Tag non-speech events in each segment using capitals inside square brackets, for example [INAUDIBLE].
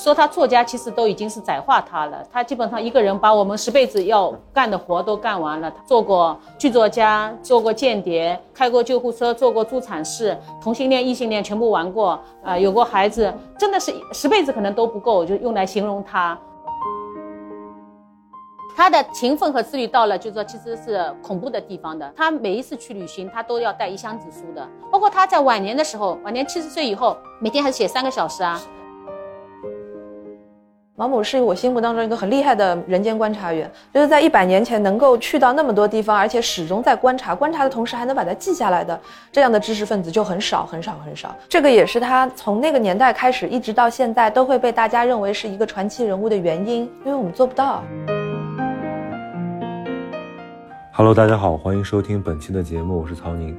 说他作家，其实都已经是窄化他了。他基本上一个人把我们十辈子要干的活都干完了。他做过剧作家，做过间谍，开过救护车，做过助产士，同性恋、异性恋全部玩过，啊，有过孩子，真的是十辈子可能都不够，就用来形容他。他的勤奋和自律到了，就说其实是恐怖的地方的。他每一次去旅行，他都要带一箱子书的。包括他在晚年的时候，晚年七十岁以后，每天还是写三个小时啊。毛姆是我心目当中一个很厉害的人间观察员，就是在一百年前能够去到那么多地方，而且始终在观察，观察的同时还能把它记下来的这样的知识分子就很少很少很少。这个也是他从那个年代开始一直到现在都会被大家认为是一个传奇人物的原因，因为我们做不到。Hello，大家好，欢迎收听本期的节目，我是曹宁。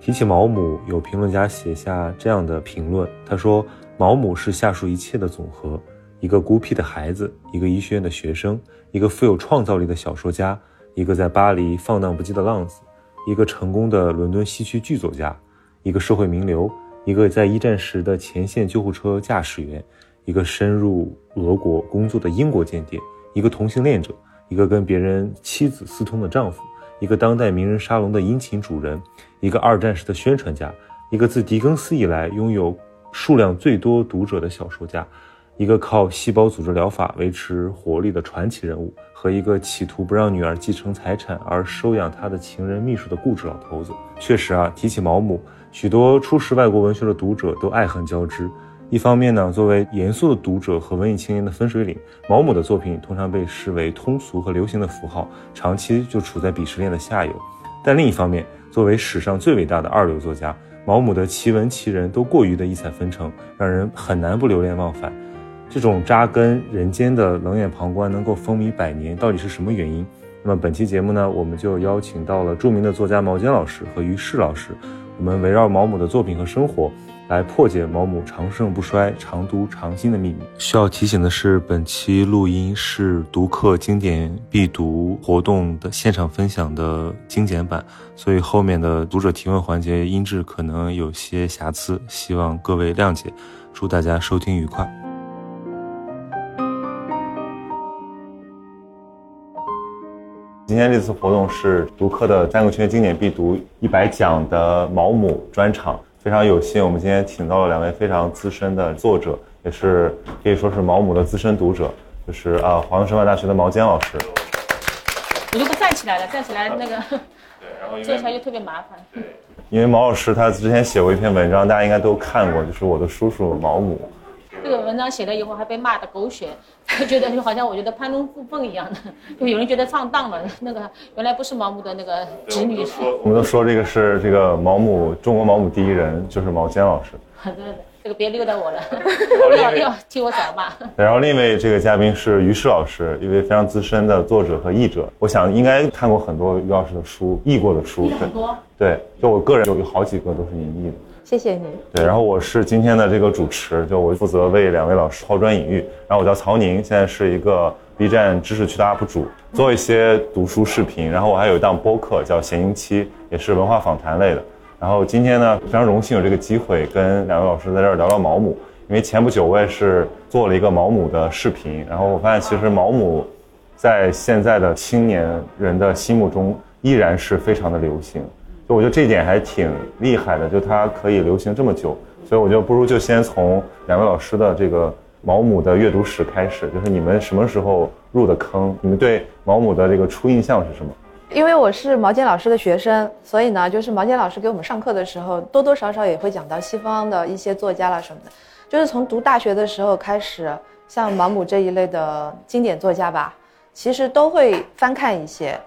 提起毛姆，有评论家写下这样的评论，他说：“毛姆是下述一切的总和，一个孤僻的孩子，一个医学院的学生，一个富有创造力的小说家，一个在巴黎放荡不羁的浪子，一个成功的伦敦西区剧作家，一个社会名流，一个在一战时的前线救护车驾驶员，一个深入俄国工作的英国间谍，一个同性恋者，一个跟别人妻子私通的丈夫。”一个当代名人沙龙的殷勤主人，一个二战时的宣传家，一个自狄更斯以来拥有数量最多读者的小说家，一个靠细胞组织疗法维持活力的传奇人物，和一个企图不让女儿继承财产而收养她的情人秘书的固执老头子。确实啊，提起毛姆，许多初识外国文学的读者都爱恨交织。一方面呢，作为严肃的读者和文艺青年的分水岭，毛姆的作品通常被视为通俗和流行的符号，长期就处在鄙视链的下游。但另一方面，作为史上最伟大的二流作家，毛姆的奇闻奇人都过于的异彩纷呈，让人很难不流连忘返。这种扎根人间的冷眼旁观能够风靡百年，到底是什么原因？那么本期节目呢，我们就邀请到了著名的作家毛尖老师和于适老师，我们围绕毛姆的作品和生活。来破解毛姆长盛不衰、长读长新的秘密。需要提醒的是，本期录音是读客经典必读活动的现场分享的精简版，所以后面的读者提问环节音质可能有些瑕疵，希望各位谅解。祝大家收听愉快。今天这次活动是读客的三个圈经典必读一百讲的毛姆专场。非常有幸，我们今天请到了两位非常资深的作者，也是可以说是毛姆的资深读者，就是啊，华东师范大学的毛尖老师。我就不站起来了，站起来那个，对，然后坐起来就特别麻烦。对，因为毛老师他之前写过一篇文章，大家应该都看过，就是我的叔叔毛姆。这个文章写了以后还被骂的狗血，觉得就好像我觉得攀龙附凤一样的，就有人觉得上当了。那个原来不是毛姆的那个侄女。我们都说这个是这个毛姆，中国毛姆第一人就是毛尖老师。[LAUGHS] 对的，这个别溜达我了，要要替我找骂。然后另一位这个嘉宾是于适老师，一位非常资深的作者和译者。我想应该看过很多于老师的书，译过的书。很多。对，就我个人有有好几个都是您译的。谢谢你。对，然后我是今天的这个主持，就我负责为两位老师抛砖引玉。然后我叫曹宁，现在是一个 B 站知识区的 UP 主，做一些读书视频。然后我还有一档播客叫闲音期，也是文化访谈类的。然后今天呢，非常荣幸有这个机会跟两位老师在这儿聊聊毛姆，因为前不久我也是做了一个毛姆的视频，然后我发现其实毛姆在现在的青年人的心目中依然是非常的流行。我觉得这一点还挺厉害的，就它可以流行这么久，所以我就不如就先从两位老师的这个毛姆的阅读史开始，就是你们什么时候入的坑？你们对毛姆的这个初印象是什么？因为我是毛尖老师的学生，所以呢，就是毛尖老师给我们上课的时候，多多少少也会讲到西方的一些作家啦什么的。就是从读大学的时候开始，像毛姆这一类的经典作家吧，其实都会翻看一些。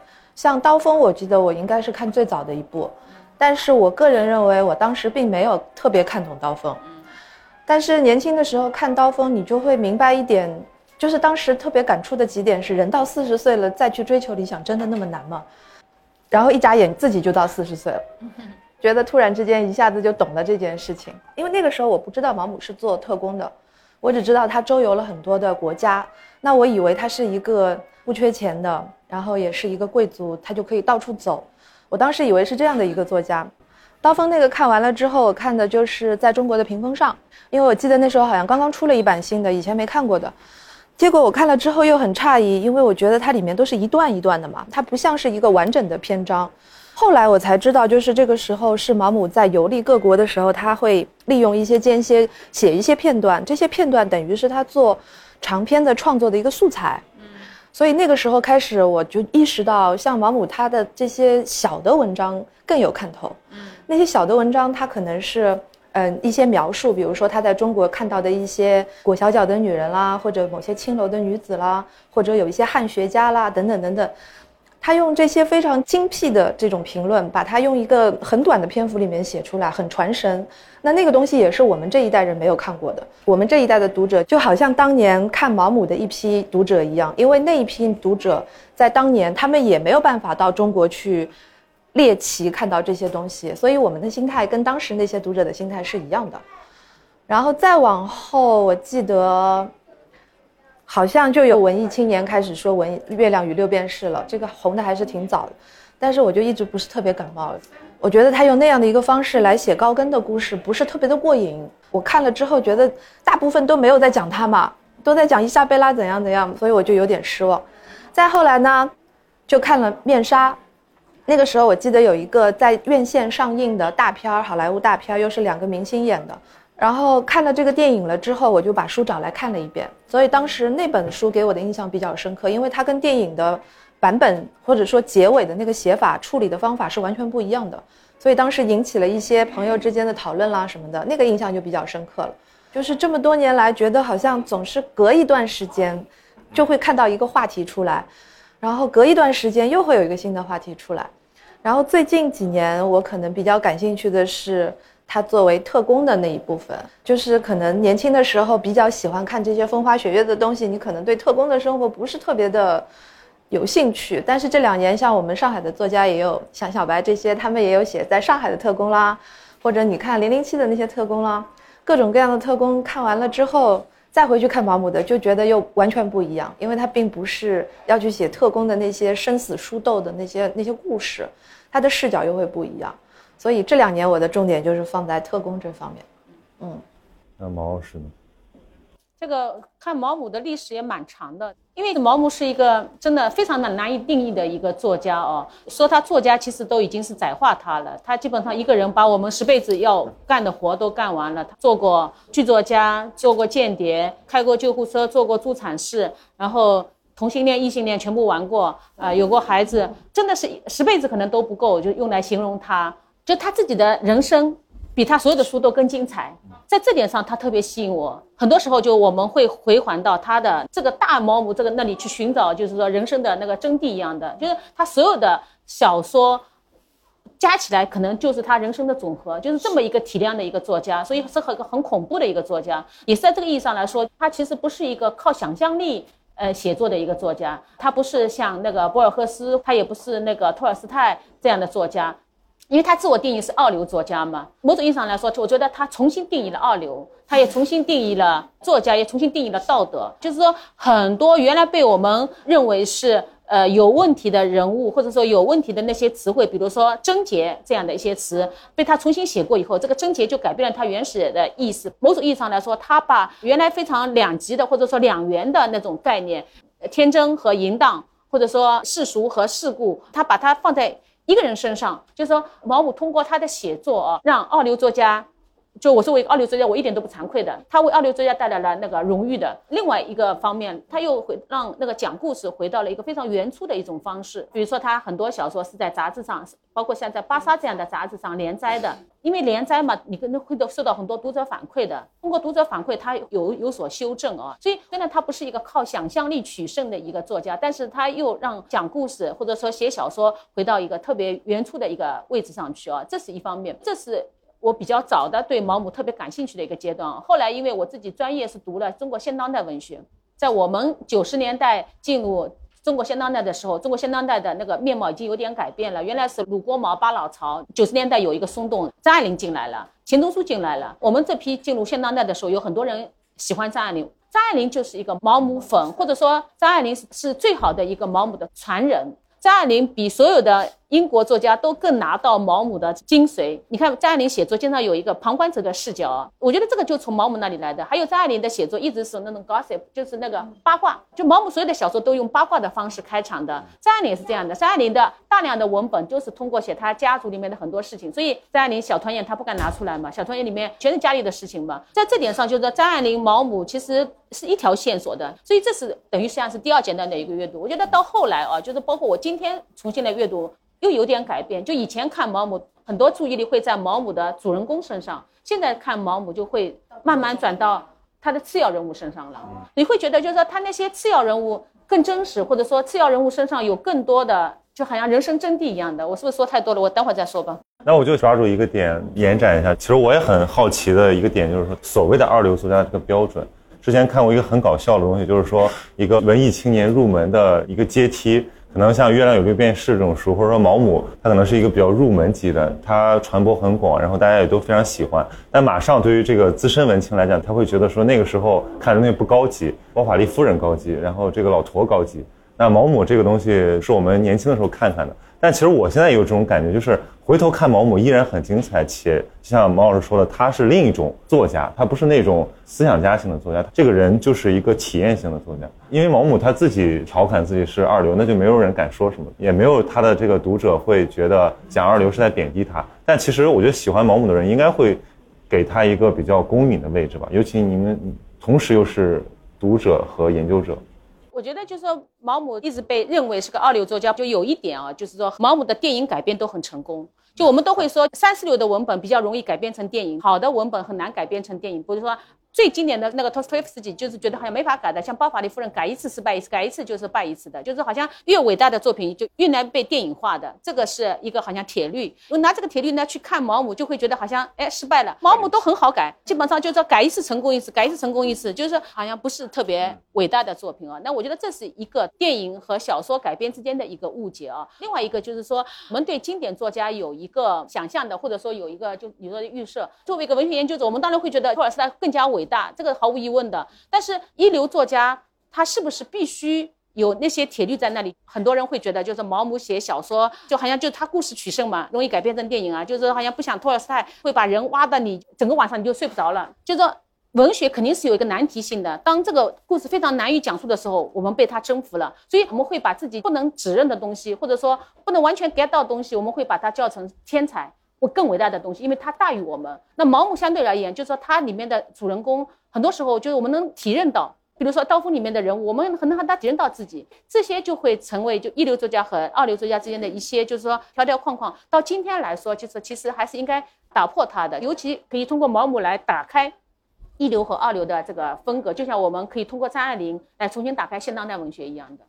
像《刀锋》，我记得我应该是看最早的一部，但是我个人认为，我当时并没有特别看懂《刀锋》。但是年轻的时候看《刀锋》，你就会明白一点，就是当时特别感触的几点是：人到四十岁了再去追求理想，真的那么难吗？然后一眨眼自己就到四十岁了，[LAUGHS] 觉得突然之间一下子就懂了这件事情。因为那个时候我不知道毛姆是做特工的，我只知道他周游了很多的国家，那我以为他是一个不缺钱的。然后也是一个贵族，他就可以到处走。我当时以为是这样的一个作家，刀锋那个看完了之后，我看的就是在中国的屏风上，因为我记得那时候好像刚刚出了一版新的，以前没看过的。结果我看了之后又很诧异，因为我觉得它里面都是一段一段的嘛，它不像是一个完整的篇章。后来我才知道，就是这个时候是毛姆在游历各国的时候，他会利用一些间歇写一些片段，这些片段等于是他做长篇的创作的一个素材。嗯，所以那个时候开始，我就意识到，像毛姆他的这些小的文章更有看头。嗯，那些小的文章，他可能是。嗯，一些描述，比如说他在中国看到的一些裹小脚的女人啦，或者某些青楼的女子啦，或者有一些汉学家啦，等等等等，他用这些非常精辟的这种评论，把它用一个很短的篇幅里面写出来，很传神。那那个东西也是我们这一代人没有看过的。我们这一代的读者就好像当年看毛姆的一批读者一样，因为那一批读者在当年他们也没有办法到中国去。猎奇看到这些东西，所以我们的心态跟当时那些读者的心态是一样的。然后再往后，我记得好像就有文艺青年开始说《文月亮与六便士》了，这个红的还是挺早的。但是我就一直不是特别感冒，我觉得他用那样的一个方式来写高更的故事，不是特别的过瘾。我看了之后觉得大部分都没有在讲他嘛，都在讲伊莎贝拉怎样怎样，所以我就有点失望。再后来呢，就看了《面纱》。那个时候我记得有一个在院线上映的大片儿，好莱坞大片儿，又是两个明星演的。然后看了这个电影了之后，我就把书找来看了一遍。所以当时那本书给我的印象比较深刻，因为它跟电影的版本或者说结尾的那个写法处理的方法是完全不一样的。所以当时引起了一些朋友之间的讨论啦什么的，那个印象就比较深刻了。就是这么多年来，觉得好像总是隔一段时间，就会看到一个话题出来，然后隔一段时间又会有一个新的话题出来。然后最近几年，我可能比较感兴趣的是他作为特工的那一部分，就是可能年轻的时候比较喜欢看这些风花雪月的东西，你可能对特工的生活不是特别的有兴趣。但是这两年，像我们上海的作家也有像小白这些，他们也有写在上海的特工啦，或者你看零零七的那些特工啦，各种各样的特工看完了之后。再回去看毛姆的，就觉得又完全不一样，因为他并不是要去写特工的那些生死书斗的那些那些故事，他的视角又会不一样。所以这两年我的重点就是放在特工这方面。嗯，那毛老师呢？这个看毛姆的历史也蛮长的，因为毛姆是一个真的非常的难以定义的一个作家哦。说他作家，其实都已经是窄化他了。他基本上一个人把我们十辈子要干的活都干完了。他做过剧作家，做过间谍，开过救护车，做过助产士，然后同性恋、异性恋全部玩过，啊，有过孩子，真的是十辈子可能都不够，就用来形容他。就他自己的人生。比他所有的书都更精彩，在这点上他特别吸引我。很多时候就我们会回环到他的这个大毛姆这个那里去寻找，就是说人生的那个真谛一样的，就是他所有的小说加起来可能就是他人生的总和，就是这么一个体量的一个作家，所以是很很恐怖的一个作家。也是在这个意义上来说，他其实不是一个靠想象力呃写作的一个作家，他不是像那个博尔赫斯，他也不是那个托尔斯泰这样的作家。因为他自我定义是二流作家嘛，某种意义上来说，我觉得他重新定义了二流，他也重新定义了作家，也重新定义了道德。就是说，很多原来被我们认为是呃有问题的人物，或者说有问题的那些词汇，比如说贞洁这样的一些词，被他重新写过以后，这个贞洁就改变了他原始的意思。某种意义上来说，他把原来非常两极的或者说两元的那种概念，天真和淫荡，或者说世俗和世故，他把它放在。一个人身上，就是说毛姆通过他的写作啊，让二流作家，就我作为二流作家，我一点都不惭愧的。他为二流作家带来了那个荣誉的。另外一个方面，他又会让那个讲故事回到了一个非常原初的一种方式。比如说，他很多小说是在杂志上，包括像在《巴莎》这样的杂志上连载的。因为连载嘛，你可能会都受到很多读者反馈的。通过读者反馈，他有有所修正啊。所以虽然他不是一个靠想象力取胜的一个作家，但是他又让讲故事或者说写小说回到一个特别原初的一个位置上去啊。这是一方面，这是我比较早的对毛姆特别感兴趣的一个阶段。后来因为我自己专业是读了中国现当代文学，在我们九十年代进入。中国现当代的时候，中国现当代的那个面貌已经有点改变了。原来是鲁国毛巴老巢，九十年代有一个松动，张爱玲进来了，钱钟书进来了。我们这批进入现当代的时候，有很多人喜欢张爱玲。张爱玲就是一个毛姆粉，或者说张爱玲是是最好的一个毛姆的传人。张爱玲比所有的英国作家都更拿到毛姆的精髓。你看张爱玲写作经常有一个旁观者的视角，我觉得这个就从毛姆那里来的。还有张爱玲的写作一直是那种 gossip，就是那个八卦。就毛姆所有的小说都用八卦的方式开场的，张爱玲也是这样的。张爱玲的大量的文本就是通过写她家族里面的很多事情，所以张爱玲小团圆她不敢拿出来嘛，小团圆里面全是家里的事情嘛。在这点上，就是张爱玲、毛姆其实是一条线索的，所以这是等于实际上是第二阶段的一个阅读。我觉得到后来啊，就是包括我今天重新来阅读，又有点改变。就以前看毛姆，很多注意力会在毛姆的主人公身上，现在看毛姆就会慢慢转到他的次要人物身上了。你会觉得就是说他那些次要人物更真实，或者说次要人物身上有更多的，就好像人生真谛一样的。我是不是说太多了？我等会儿再说吧。那我就抓住一个点延展一下。其实我也很好奇的一个点就是说，所谓的二流作家这个标准。之前看过一个很搞笑的东西，就是说一个文艺青年入门的一个阶梯，可能像《月亮有六便士》这种书，或者说毛姆，他可能是一个比较入门级的，他传播很广，然后大家也都非常喜欢。但马上对于这个资深文青来讲，他会觉得说那个时候看的那不高级，包法利夫人高级，然后这个老陀高级。那毛姆这个东西是我们年轻的时候看看的，但其实我现在有这种感觉，就是回头看毛姆依然很精彩，且像毛老师说的，他是另一种作家，他不是那种思想家型的作家，这个人就是一个体验型的作家。因为毛姆他自己调侃自己是二流，那就没有人敢说什么，也没有他的这个读者会觉得讲二流是在贬低他。但其实我觉得喜欢毛姆的人应该会给他一个比较公允的位置吧，尤其你们同时又是读者和研究者。我觉得就是说，毛姆一直被认为是个二流作家，就有一点啊，就是说毛姆的电影改编都很成功。就我们都会说，三四流的文本比较容易改编成电影，好的文本很难改编成电影。不是说。最经典的那个托斯托夫斯基，就是觉得好像没法改的，像《包法利夫人》，改一次失败一次，改一次就是败一次的，就是好像越伟大的作品就越难被电影化的，这个是一个好像铁律。我拿这个铁律呢去看毛姆，就会觉得好像哎失败了。毛姆都很好改，基本上就是改一次成功一次，改一次成功一次，就是好像不是特别伟大的作品啊。那我觉得这是一个电影和小说改编之间的一个误解啊。另外一个就是说，我们对经典作家有一个想象的，或者说有一个就比如说预设。作为一个文学研究者，我们当然会觉得托尔斯泰更加伟伟大，这个毫无。疑问的，但是一流作家他是不是必须有那些铁律在那里？很多人会觉得，就是毛姆写小说就好像就他故事取胜嘛，容易改编成电影啊，就是好像不像托尔斯泰会把人挖的你整个晚上你就睡不着了。就是说文学肯定是有一个难题性的，当这个故事非常难以讲述的时候，我们被他征服了，所以我们会把自己不能指认的东西，或者说不能完全 get 到的东西，我们会把它叫成天才。或更伟大的东西，因为它大于我们。那毛姆相对而言，就是说它里面的主人公，很多时候就是我们能体认到，比如说刀锋里面的人物，我们很能和他体认到自己，这些就会成为就一流作家和二流作家之间的一些，就是说条条框框。到今天来说，就是其实还是应该打破它的，尤其可以通过毛姆来打开一流和二流的这个风格，就像我们可以通过张爱玲来重新打开现当代文学一样的。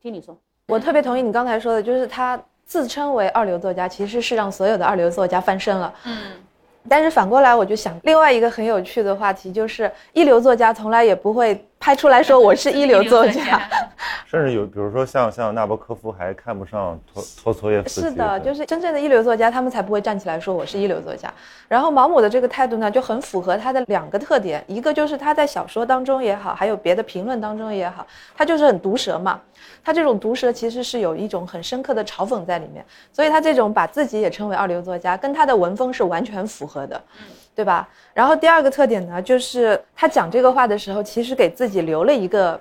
听你说，我特别同意你刚才说的，就是他。自称为二流作家，其实是让所有的二流作家翻身了。嗯，但是反过来，我就想另外一个很有趣的话题，就是一流作家从来也不会。拍出来说我是一流作家，[LAUGHS] 甚至有，比如说像像纳博科夫还看不上托托托耶夫斯基。是的，就是真正的一流作家，他们才不会站起来说我是一流作家。然后毛姆的这个态度呢，就很符合他的两个特点，一个就是他在小说当中也好，还有别的评论当中也好，他就是很毒舌嘛。他这种毒舌其实是有一种很深刻的嘲讽在里面，所以他这种把自己也称为二流作家，跟他的文风是完全符合的。对吧？然后第二个特点呢，就是他讲这个话的时候，其实给自己留了一个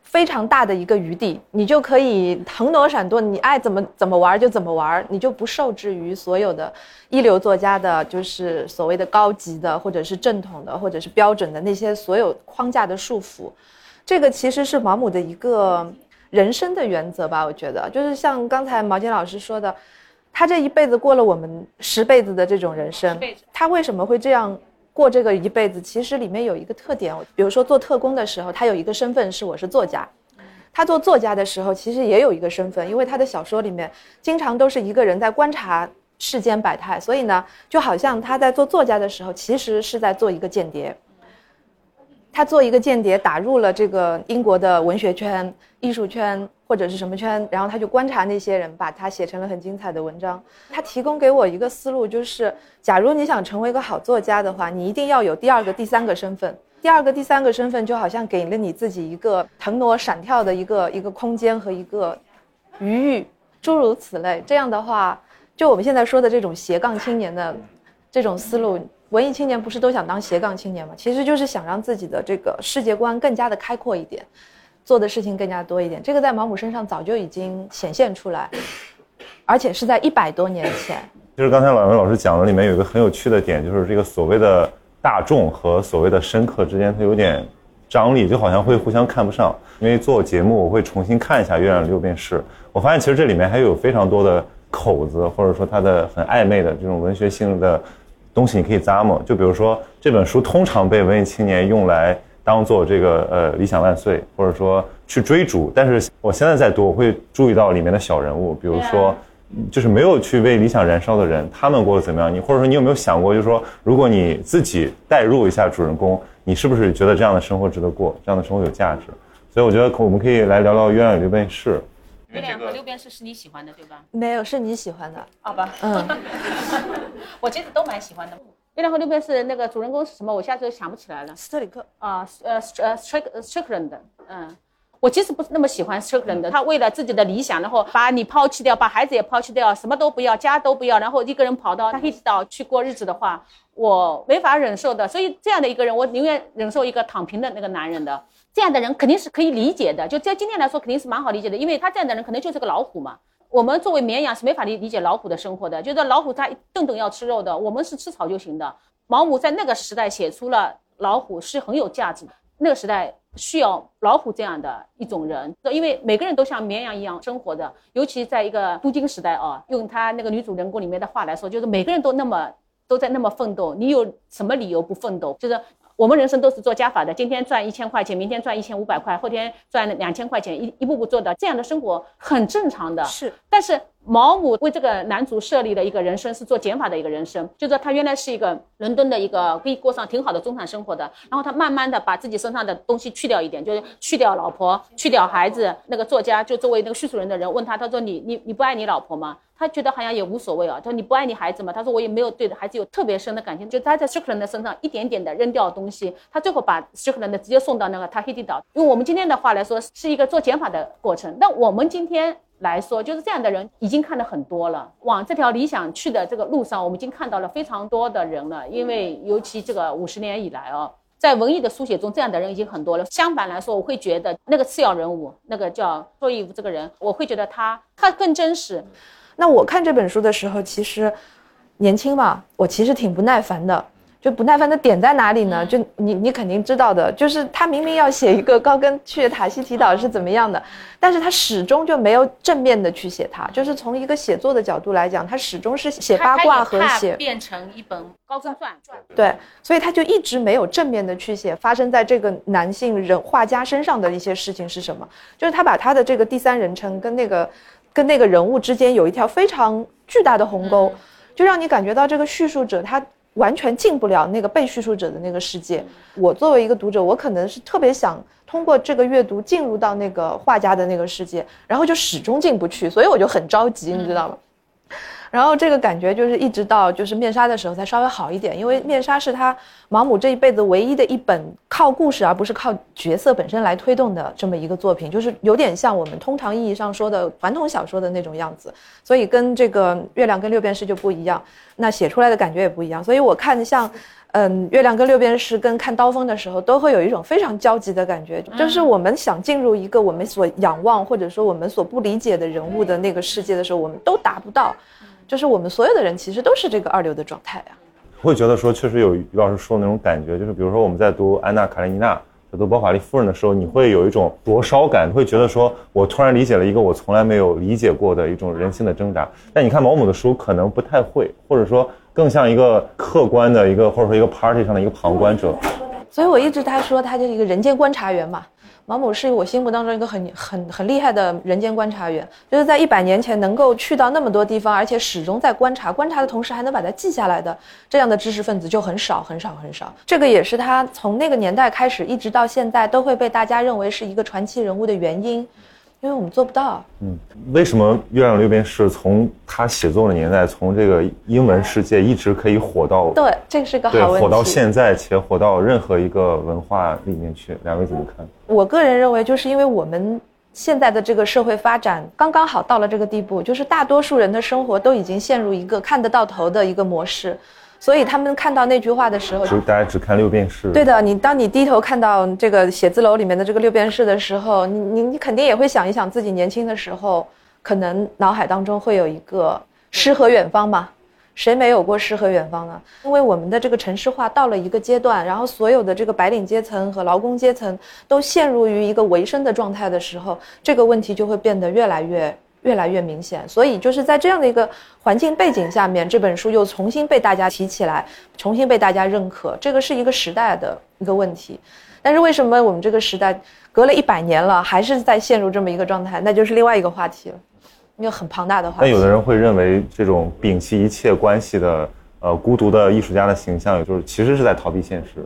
非常大的一个余地，你就可以腾挪闪躲，你爱怎么怎么玩就怎么玩，你就不受制于所有的一流作家的，就是所谓的高级的，或者是正统的，或者是标准的那些所有框架的束缚。这个其实是毛姆的一个人生的原则吧？我觉得，就是像刚才毛尖老师说的。他这一辈子过了我们十辈子的这种人生，他为什么会这样过这个一辈子？其实里面有一个特点，比如说做特工的时候，他有一个身份是我是作家。他做作家的时候，其实也有一个身份，因为他的小说里面经常都是一个人在观察世间百态，所以呢，就好像他在做作家的时候，其实是在做一个间谍。他做一个间谍，打入了这个英国的文学圈、艺术圈或者是什么圈，然后他就观察那些人，把他写成了很精彩的文章。他提供给我一个思路，就是假如你想成为一个好作家的话，你一定要有第二个、第三个身份。第二个、第三个身份就好像给了你自己一个腾挪闪跳的一个一个空间和一个余裕，诸如此类。这样的话，就我们现在说的这种斜杠青年的这种思路，文艺青年不是都想当斜杠青年吗？其实就是想让自己的这个世界观更加的开阔一点，做的事情更加多一点。这个在毛姆身上早就已经显现出来，而且是在一百多年前。其实刚才老袁老师讲的里面有一个很有趣的点，就是这个所谓的大众和所谓的深刻之间，它有点张力，就好像会互相看不上。因为做节目，我会重新看一下《月亮六便士》，我发现其实这里面还有非常多的口子，或者说它的很暧昧的这种文学性的东西，你可以咂摸。就比如说这本书通常被文艺青年用来当做这个呃理想万岁，或者说去追逐。但是我现在在读，我会注意到里面的小人物，比如说。就是没有去为理想燃烧的人，他们过得怎么样？你或者说你有没有想过，就是说，如果你自己代入一下主人公，你是不是觉得这样的生活值得过，这样的生活有价值？所以我觉得我们可以来聊聊《鸳鸯与六便士》。月亮和六便士是你喜欢的对吧？没有，是你喜欢的。好吧。嗯。[LAUGHS] 我其实都蛮喜欢的。月亮和六便士那个主人公是什么？我现在想不起来了。斯特里克。啊，呃，呃，Strick Strickland，嗯。我其实不是那么喜欢 Strickland 的，他为了自己的理想，然后把你抛弃掉，把孩子也抛弃掉，什么都不要，家都不要，然后一个人跑到 Tahiti 岛去过日子的话，我没法忍受的。所以这样的一个人，我宁愿忍受一个躺平的那个男人的。这样的人肯定是可以理解的，就在今天来说肯定是蛮好理解的，因为他这样的人可能就是个老虎嘛。我们作为绵羊是没法理理解老虎的生活的，就是老虎它顿顿要吃肉的，我们是吃草就行的。毛姆在那个时代写出了老虎是很有价值的，那个时代。需要老虎这样的一种人，因为每个人都像绵羊一样生活的，尤其在一个镀金时代啊，用他那个女主人公里面的话来说，就是每个人都那么都在那么奋斗，你有什么理由不奋斗？就是我们人生都是做加法的，今天赚一千块钱，明天赚一千五百块，后天赚两千块钱，一一步步做到这样的生活很正常的。是，但是。毛姆为这个男主设立的一个人生，是做减法的一个人生，就说他原来是一个伦敦的一个可以过上挺好的中产生活的，然后他慢慢的把自己身上的东西去掉一点，就是去掉老婆，去掉孩子。那个作家就作为那个叙述人的人问他，他说你你你不爱你老婆吗？他觉得好像也无所谓啊。他说你不爱你孩子吗？他说我也没有对孩子有特别深的感情。就他在斯克兰的身上一点点的扔掉东西，他最后把斯克兰的直接送到那个塔希蒂岛。用我们今天的话来说，是一个做减法的过程。那我们今天。来说，就是这样的人已经看了很多了。往这条理想去的这个路上，我们已经看到了非常多的人了。因为尤其这个五十年以来哦，在文艺的书写中，这样的人已经很多了。相反来说，我会觉得那个次要人物，那个叫托伊夫这个人，我会觉得他他更真实。那我看这本书的时候，其实年轻嘛，我其实挺不耐烦的。就不耐烦的点在哪里呢？就你你肯定知道的，就是他明明要写一个高跟去塔希提岛是怎么样的，但是他始终就没有正面的去写它。就是从一个写作的角度来讲，他始终是写八卦和写变成一本高跟传。对，所以他就一直没有正面的去写发生在这个男性人画家身上的一些事情是什么。就是他把他的这个第三人称跟那个跟那个人物之间有一条非常巨大的鸿沟，就让你感觉到这个叙述者他。完全进不了那个被叙述者的那个世界。我作为一个读者，我可能是特别想通过这个阅读进入到那个画家的那个世界，然后就始终进不去，所以我就很着急，你知道吗？然后这个感觉就是一直到就是面纱的时候才稍微好一点，因为面纱是他毛姆这一辈子唯一的一本靠故事而不是靠角色本身来推动的这么一个作品，就是有点像我们通常意义上说的传统小说的那种样子，所以跟这个月亮跟六便士就不一样，那写出来的感觉也不一样。所以我看像，嗯，月亮跟六便士跟看刀锋的时候，都会有一种非常焦急的感觉，就是我们想进入一个我们所仰望或者说我们所不理解的人物的那个世界的时候，我们都达不到。就是我们所有的人其实都是这个二流的状态啊。会觉得说，确实有于老师说的那种感觉，就是比如说我们在读安娜卡列尼娜，在读包法利夫人的时候，你会有一种灼烧感，会觉得说我突然理解了一个我从来没有理解过的一种人性的挣扎。但你看毛姆的书，可能不太会，或者说更像一个客观的一个，或者说一个 party 上的一个旁观者。所以我一直他说他就是一个人间观察员嘛。毛姆是我心目当中一个很很很厉害的人间观察员，就是在一百年前能够去到那么多地方，而且始终在观察，观察的同时还能把它记下来的这样的知识分子就很少很少很少。这个也是他从那个年代开始一直到现在都会被大家认为是一个传奇人物的原因。因为我们做不到。嗯，为什么《月亮六便士》从他写作的年代，从这个英文世界一直可以火到？对，这是个好问题。火到现在，且火到任何一个文化里面去，两位怎么看？我个人认为，就是因为我们现在的这个社会发展刚刚好到了这个地步，就是大多数人的生活都已经陷入一个看得到头的一个模式，所以他们看到那句话的时候，只大家只看六便士。对的，你当你低头看到这个写字楼里面的这个六便士的时候，你你你肯定也会想一想自己年轻的时候，可能脑海当中会有一个诗和远方嘛。谁没有过诗和远方呢？因为我们的这个城市化到了一个阶段，然后所有的这个白领阶层和劳工阶层都陷入于一个维生的状态的时候，这个问题就会变得越来越越来越明显。所以就是在这样的一个环境背景下面，这本书又重新被大家提起来，重新被大家认可，这个是一个时代的一个问题。但是为什么我们这个时代隔了一百年了，还是在陷入这么一个状态？那就是另外一个话题了。一个很庞大的话题。但有的人会认为，这种摒弃一切关系的，呃，孤独的艺术家的形象，也就是其实是在逃避现实。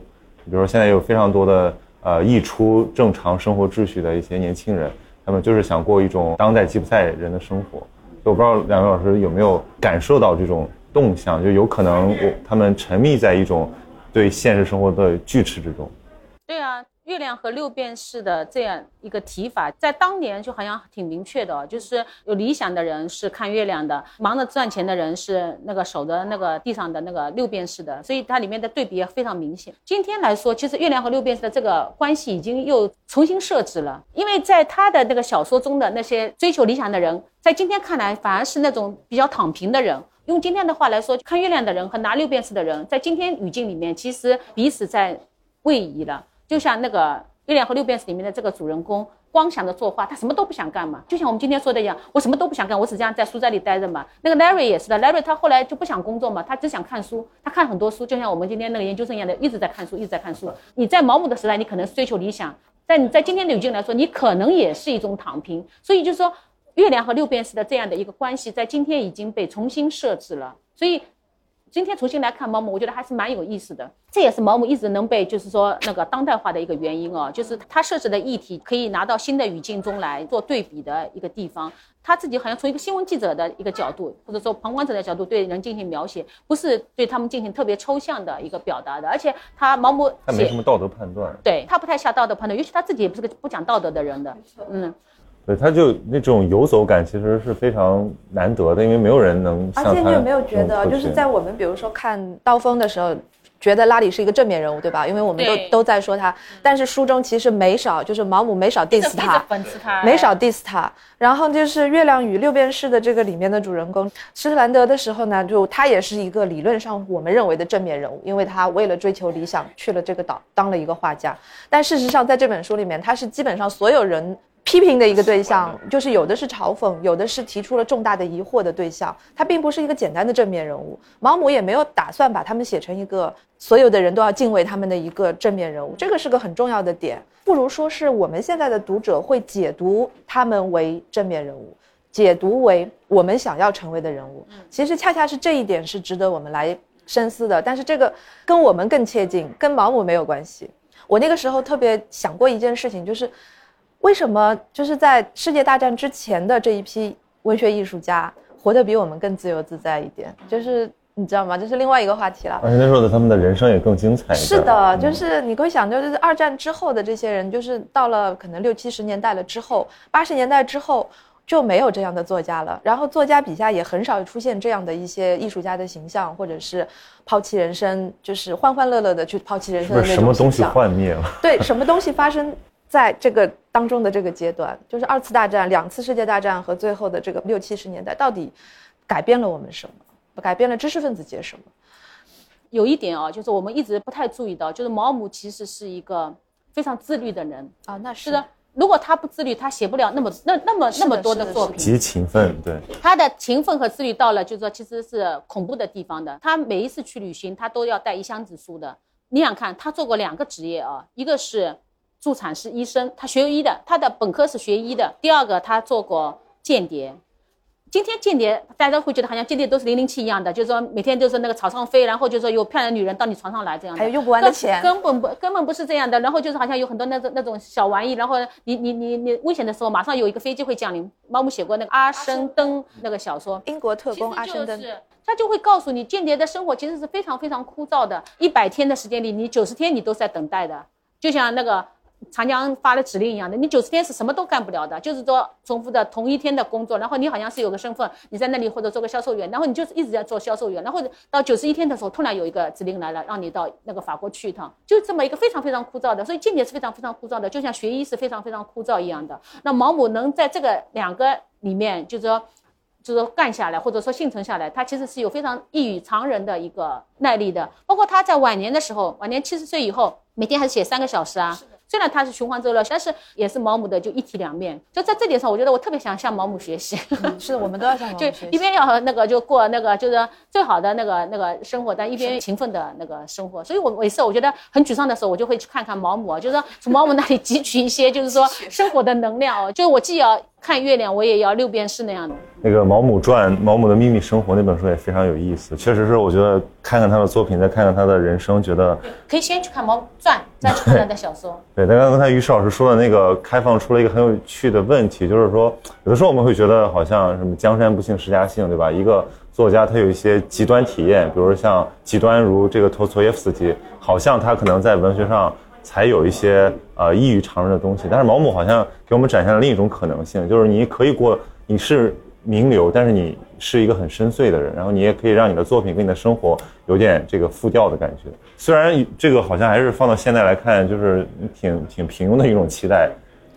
比如说，现在有非常多的呃溢出正常生活秩序的一些年轻人，他们就是想过一种当代吉普赛人的生活。我不知道两位老师有没有感受到这种动向，就有可能我他们沉迷在一种对现实生活的锯齿之中。对啊。月亮和六便士的这样一个提法，在当年就好像挺明确的，就是有理想的人是看月亮的，忙着赚钱的人是那个守着那个地上的那个六便士的，所以它里面的对比也非常明显。今天来说，其实月亮和六便士的这个关系已经又重新设置了，因为在他的那个小说中的那些追求理想的人，在今天看来反而是那种比较躺平的人。用今天的话来说，看月亮的人和拿六便士的人，在今天语境里面，其实彼此在位移了。就像那个《月亮和六便士》里面的这个主人公，光想着作画，他什么都不想干嘛。就像我们今天说的一样，我什么都不想干，我只这样在书斋里待着嘛。那个 Larry 也是的，Larry 他后来就不想工作嘛，他只想看书，他看很多书，就像我们今天那个研究生一样的，一直在看书，一直在看书。你在毛姆的时代，你可能是追求理想，但你在今天的语境来说，你可能也是一种躺平。所以就是说，月亮和六便士的这样的一个关系，在今天已经被重新设置了。所以。今天重新来看毛姆，我觉得还是蛮有意思的。这也是毛姆一直能被就是说那个当代化的一个原因哦，就是他设置的议题可以拿到新的语境中来做对比的一个地方。他自己好像从一个新闻记者的一个角度，或者说旁观者的角度对人进行描写，不是对他们进行特别抽象的一个表达的。而且他毛姆他没什么道德判断，对他不太下道德判断，尤其他自己也不是个不讲道德的人的，嗯。对，他就那种游走感，其实是非常难得的，因为没有人能。而且你有没有觉得，就是在我们比如说看《刀锋》的时候，觉得拉里是一个正面人物，对吧？因为我们都都在说他，但是书中其实没少，就是毛姆没少 diss 他，没少 diss 他。然后就是《月亮与六便士》的这个里面的主人公施特兰德的时候呢，就他也是一个理论上我们认为的正面人物，因为他为了追求理想去了这个岛当了一个画家。但事实上，在这本书里面，他是基本上所有人。批评的一个对象，就是有的是嘲讽，有的是提出了重大的疑惑的对象。他并不是一个简单的正面人物。毛姆也没有打算把他们写成一个所有的人都要敬畏他们的一个正面人物。这个是个很重要的点。不如说是我们现在的读者会解读他们为正面人物，解读为我们想要成为的人物。其实恰恰是这一点是值得我们来深思的。但是这个跟我们更切近，跟毛姆没有关系。我那个时候特别想过一件事情，就是。为什么就是在世界大战之前的这一批文学艺术家活得比我们更自由自在一点？就是你知道吗？这是另外一个话题了。而且那时候的他们的人生也更精彩。是的，就是你会想，就是二战之后的这些人，就是到了可能六七十年代了之后，八十年代之后就没有这样的作家了。然后作家笔下也很少出现这样的一些艺术家的形象，或者是抛弃人生，就是欢欢乐乐的去抛弃人生的那种什么东西幻灭了？[LAUGHS] 对，什么东西发生？在这个当中的这个阶段，就是二次大战、两次世界大战和最后的这个六七十年代，到底改变了我们什么？改变了知识分子界什么？有一点啊，就是我们一直不太注意到，就是毛姆其实是一个非常自律的人啊。那是的，如果他不自律，他写不了那么那那么那么多的作品。极勤奋，对他的勤奋和自律到了，就是说其实是恐怖的地方的。他每一次去旅行，他都要带一箱子书的。你想看，他做过两个职业啊，一个是。助产士、医生，他学医的，他的本科是学医的。第二个，他做过间谍。今天间谍，大家会觉得好像间谍都是零零七一样的，就是说每天就是那个草上飞，然后就是说有漂亮的女人到你床上来这样的。还有用不完的钱。根本不，根本不是这样的。然后就是好像有很多那种那种小玩意，然后你你你你危险的时候，马上有一个飞机会降临。猫姆写过那个阿申登那个小说，英国特工阿申登，他就会告诉你，间谍的生活其实是非常非常枯燥的。一百天的时间里，你九十天你都是在等待的，就像那个。长江发了指令一样的，你九十天是什么都干不了的，就是说重复的同一天的工作，然后你好像是有个身份，你在那里或者做个销售员，然后你就是一直在做销售员，然后到九十一天的时候，突然有一个指令来了，让你到那个法国去一趟，就这么一个非常非常枯燥的，所以间谍是非常非常枯燥的，就像学医是非常非常枯燥一样的。那毛姆能在这个两个里面，就是说。就是说干下来，或者说幸存下来，他其实是有非常异于常人的一个耐力的。包括他在晚年的时候，晚年七十岁以后，每天还是写三个小时啊。虽然他是循环周了，但是也是毛姆的就一体两面。就在这点上，我觉得我特别想向毛姆学习。是，我们都要向毛姆 [LAUGHS] 学习。一边要那个就过那个就是最好的那个那个生活，但一边勤奋的那个生活。所以我每次我觉得很沮丧的时候，我就会去看看毛姆啊，就是说从毛姆那里汲取一些就是说生活的能量哦。就是我既要看月亮，我也要六便士那样的。那个《毛姆传》《毛姆的秘密生活》那本书也非常有意思，确实是我觉得看看他的作品，再看看他的人生，觉得可以先去看《毛姆传》，再去看他的小说。[LAUGHS] 对，但刚才于适老师说的那个开放出了一个很有趣的问题，就是说有的时候我们会觉得好像什么江山不幸世家幸，对吧？一个作家他有一些极端体验，比如像极端如这个托斯托耶夫斯基，好像他可能在文学上才有一些呃异于常人的东西，但是毛姆好像给我们展现了另一种可能性，就是你可以过，你是。名流，但是你是一个很深邃的人，然后你也可以让你的作品跟你的生活有点这个复调的感觉。虽然这个好像还是放到现在来看，就是挺挺平庸的一种期待。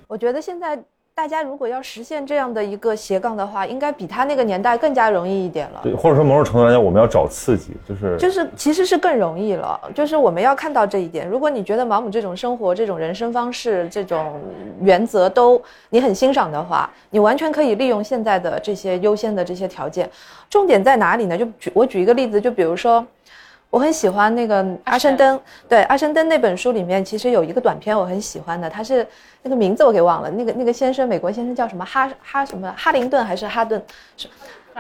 我觉得现在。大家如果要实现这样的一个斜杠的话，应该比他那个年代更加容易一点了。对，或者说某种程度来讲，我们要找刺激，就是就是其实是更容易了。就是我们要看到这一点。如果你觉得毛姆这种生活、这种人生方式、这种原则都你很欣赏的话，你完全可以利用现在的这些优先的这些条件。重点在哪里呢？就举我举一个例子，就比如说。我很喜欢那个阿申登，对阿申登那本书里面其实有一个短篇我很喜欢的，他是那个名字我给忘了，那个那个先生美国先生叫什么哈哈什么哈林顿还是哈顿是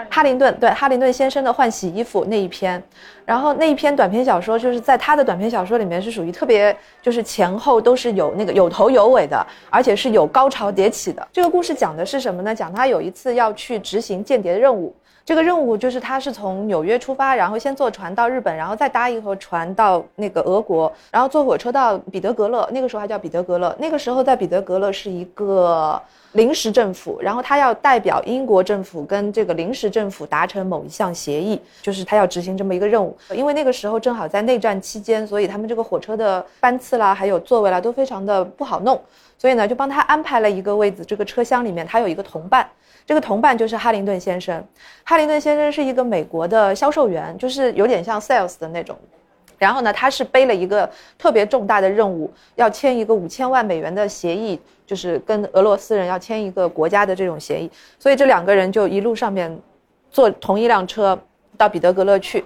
哈林顿对哈林顿先生的换洗衣服那一篇，然后那一篇短篇小说就是在他的短篇小说里面是属于特别就是前后都是有那个有头有尾的，而且是有高潮迭起的。这个故事讲的是什么呢？讲他有一次要去执行间谍任务。这个任务就是他是从纽约出发，然后先坐船到日本，然后再搭一艘船到那个俄国，然后坐火车到彼得格勒。那个时候还叫彼得格勒。那个时候在彼得格勒是一个临时政府，然后他要代表英国政府跟这个临时政府达成某一项协议，就是他要执行这么一个任务。因为那个时候正好在内战期间，所以他们这个火车的班次啦，还有座位啦都非常的不好弄，所以呢就帮他安排了一个位子，这个车厢里面他有一个同伴。这个同伴就是哈林顿先生，哈林顿先生是一个美国的销售员，就是有点像 sales 的那种。然后呢，他是背了一个特别重大的任务，要签一个五千万美元的协议，就是跟俄罗斯人要签一个国家的这种协议。所以这两个人就一路上面坐同一辆车到彼得格勒去。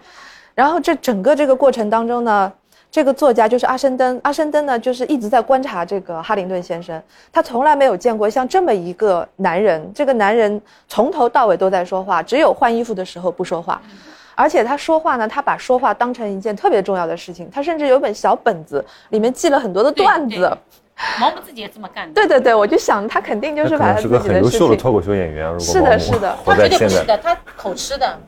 然后这整个这个过程当中呢。这个作家就是阿申登，阿申登呢，就是一直在观察这个哈林顿先生，他从来没有见过像这么一个男人。这个男人从头到尾都在说话，只有换衣服的时候不说话，而且他说话呢，他把说话当成一件特别重要的事情。他甚至有本小本子，里面记了很多的段子。[LAUGHS] 毛姆自己也这么干的。对对对，我就想他肯定就是把他自己的是个很优秀的脱口秀演员。是的，是的，他绝对不是的，他口吃的。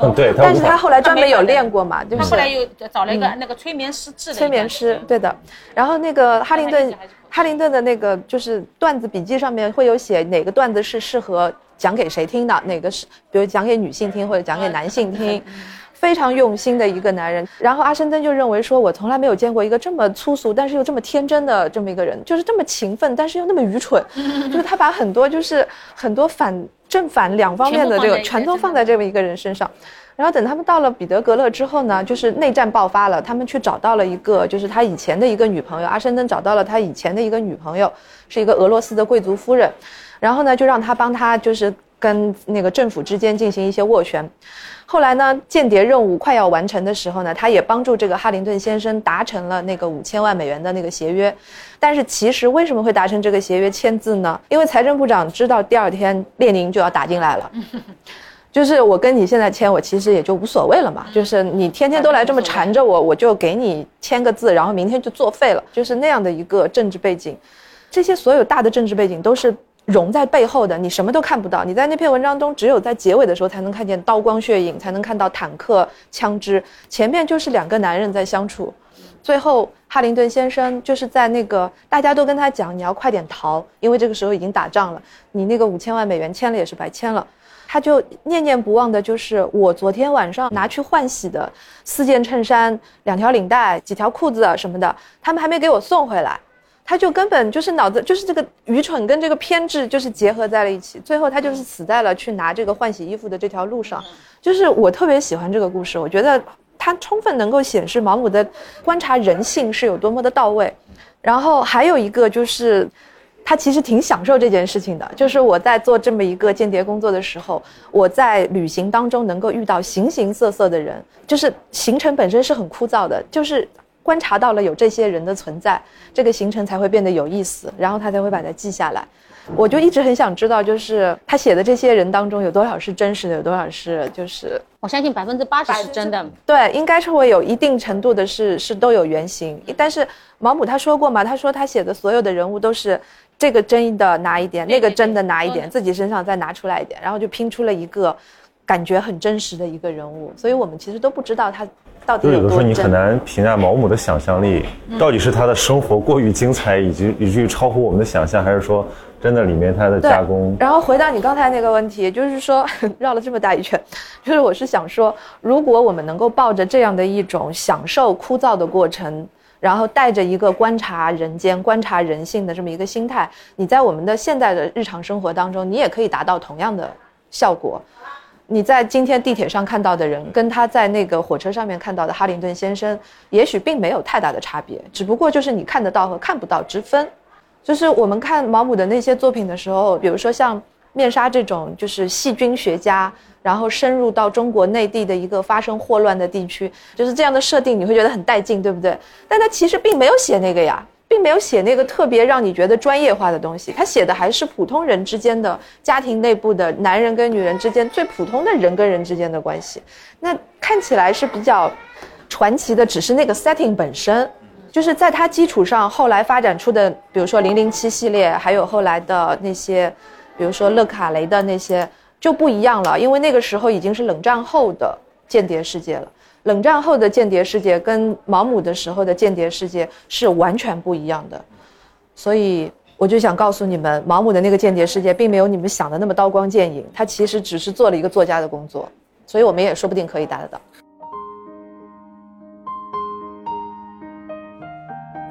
嗯，[LAUGHS] 对。但是他后来专门有练过嘛，就是他后来又找了一个那个催眠师治的。催眠师，对的。然后那个哈林顿，哈林顿的那个就是段子笔记上面会有写哪个段子是适合讲给谁听的，哪个是比如讲给女性听或者讲给男性听。[LAUGHS] 非常用心的一个男人，然后阿申登就认为说，我从来没有见过一个这么粗俗，但是又这么天真的这么一个人，就是这么勤奋，但是又那么愚蠢，[LAUGHS] 就是他把很多就是很多反正反两方面的这个全都放在这么一个人身上。然后等他们到了彼得格勒之后呢，就是内战爆发了，他们去找到了一个就是他以前的一个女朋友，阿申登找到了他以前的一个女朋友，是一个俄罗斯的贵族夫人，然后呢就让他帮他就是跟那个政府之间进行一些斡旋。后来呢，间谍任务快要完成的时候呢，他也帮助这个哈林顿先生达成了那个五千万美元的那个协约。但是其实为什么会达成这个协约签字呢？因为财政部长知道第二天列宁就要打进来了，就是我跟你现在签，我其实也就无所谓了嘛。就是你天天都来这么缠着我，我就给你签个字，然后明天就作废了，就是那样的一个政治背景。这些所有大的政治背景都是。融在背后的，你什么都看不到。你在那篇文章中，只有在结尾的时候才能看见刀光血影，才能看到坦克枪支。前面就是两个男人在相处，最后哈林顿先生就是在那个大家都跟他讲你要快点逃，因为这个时候已经打仗了，你那个五千万美元签了也是白签了。他就念念不忘的就是我昨天晚上拿去换洗的四件衬衫、两条领带、几条裤子啊什么的，他们还没给我送回来。他就根本就是脑子就是这个愚蠢跟这个偏执就是结合在了一起，最后他就是死在了去拿这个换洗衣服的这条路上。就是我特别喜欢这个故事，我觉得它充分能够显示毛姆的观察人性是有多么的到位。然后还有一个就是。他其实挺享受这件事情的，就是我在做这么一个间谍工作的时候，我在旅行当中能够遇到形形色色的人，就是行程本身是很枯燥的，就是观察到了有这些人的存在，这个行程才会变得有意思，然后他才会把它记下来。我就一直很想知道，就是他写的这些人当中有多少是真实的，有多少是就是我相信百分之八十是真的。对，应该是会有一定程度的是是都有原型。但是毛姆他说过嘛，他说他写的所有的人物都是。这个真的拿一点，那个真的拿一点，自己身上再拿出来一点，然后就拼出了一个感觉很真实的一个人物。所以我们其实都不知道他到底有多有的时候你很难评价毛姆的想象力，到底是他的生活过于精彩，以及以至于超乎我们的想象，还是说真的里面他的加工？然后回到你刚才那个问题，就是说 [LAUGHS] 绕了这么大一圈，就是我是想说，如果我们能够抱着这样的一种享受枯燥的过程。然后带着一个观察人间、观察人性的这么一个心态，你在我们的现在的日常生活当中，你也可以达到同样的效果。你在今天地铁上看到的人，跟他在那个火车上面看到的哈林顿先生，也许并没有太大的差别，只不过就是你看得到和看不到之分。就是我们看毛姆的那些作品的时候，比如说像《面纱》这种，就是细菌学家。然后深入到中国内地的一个发生霍乱的地区，就是这样的设定，你会觉得很带劲，对不对？但他其实并没有写那个呀，并没有写那个特别让你觉得专业化的东西，他写的还是普通人之间的家庭内部的男人跟女人之间最普通的人跟人之间的关系。那看起来是比较传奇的，只是那个 setting 本身，就是在它基础上后来发展出的，比如说零零七系列，还有后来的那些，比如说勒卡雷的那些。就不一样了，因为那个时候已经是冷战后的间谍世界了。冷战后的间谍世界跟毛姆的时候的间谍世界是完全不一样的，所以我就想告诉你们，毛姆的那个间谍世界并没有你们想的那么刀光剑影，他其实只是做了一个作家的工作，所以我们也说不定可以达得到。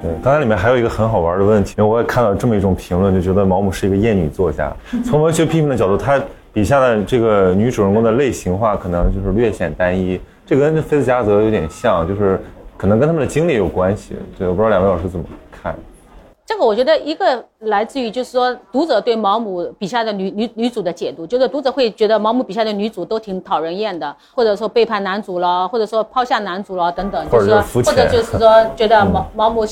对，刚才里面还有一个很好玩的问题，因为我也看到这么一种评论，就觉得毛姆是一个厌女作家。[LAUGHS] 从文学批评的角度，他。笔下的这个女主人公的类型化可能就是略显单一，这跟菲斯加泽有点像，就是可能跟他们的经历有关系。对，我不知道两位老师怎么看。这个我觉得一个来自于就是说读者对毛姆笔下的女女女主的解读，就是读者会觉得毛姆笔下的女主都挺讨人厌的，或者说背叛男主了，或者说抛下男主了等等，就是说或者就是说觉得毛毛姆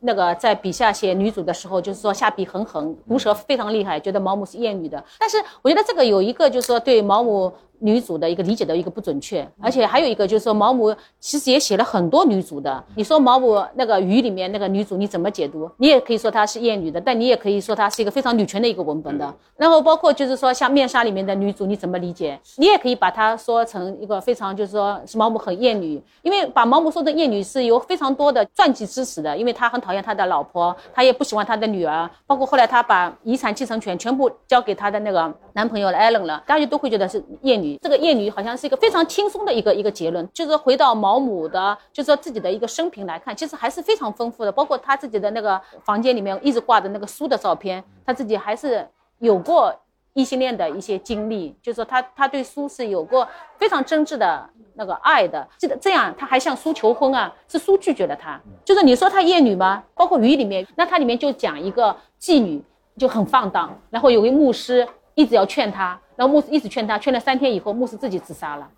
那个在笔下写女主的时候，就是说下笔很狠，毒舌非常厉害，觉得毛姆是厌女的。但是我觉得这个有一个就是说对毛姆。女主的一个理解的一个不准确，而且还有一个就是说毛姆其实也写了很多女主的。你说毛姆那个鱼里面那个女主你怎么解读？你也可以说她是厌女的，但你也可以说她是一个非常女权的一个文本的。然后包括就是说像面纱里面的女主你怎么理解？你也可以把它说成一个非常就是说是毛姆很厌女，因为把毛姆说的厌女是有非常多的传记支持的，因为他很讨厌他的老婆，他也不喜欢他的女儿，包括后来他把遗产继承权全部交给他的那个男朋友艾伦了，大家都会觉得是厌女。这个厌女好像是一个非常轻松的一个一个结论，就是回到毛姆的，就是说自己的一个生平来看，其实还是非常丰富的，包括他自己的那个房间里面一直挂的那个书的照片，他自己还是有过异性恋的一些经历，就是说他他对书是有过非常真挚的那个爱的，记得这样他还向书求婚啊，是书拒绝了他，就是你说他厌女吗？包括鱼里面，那它里面就讲一个妓女就很放荡，然后有位牧师。一直要劝他，然后牧师一直劝他，劝了三天以后，牧师自己自杀了。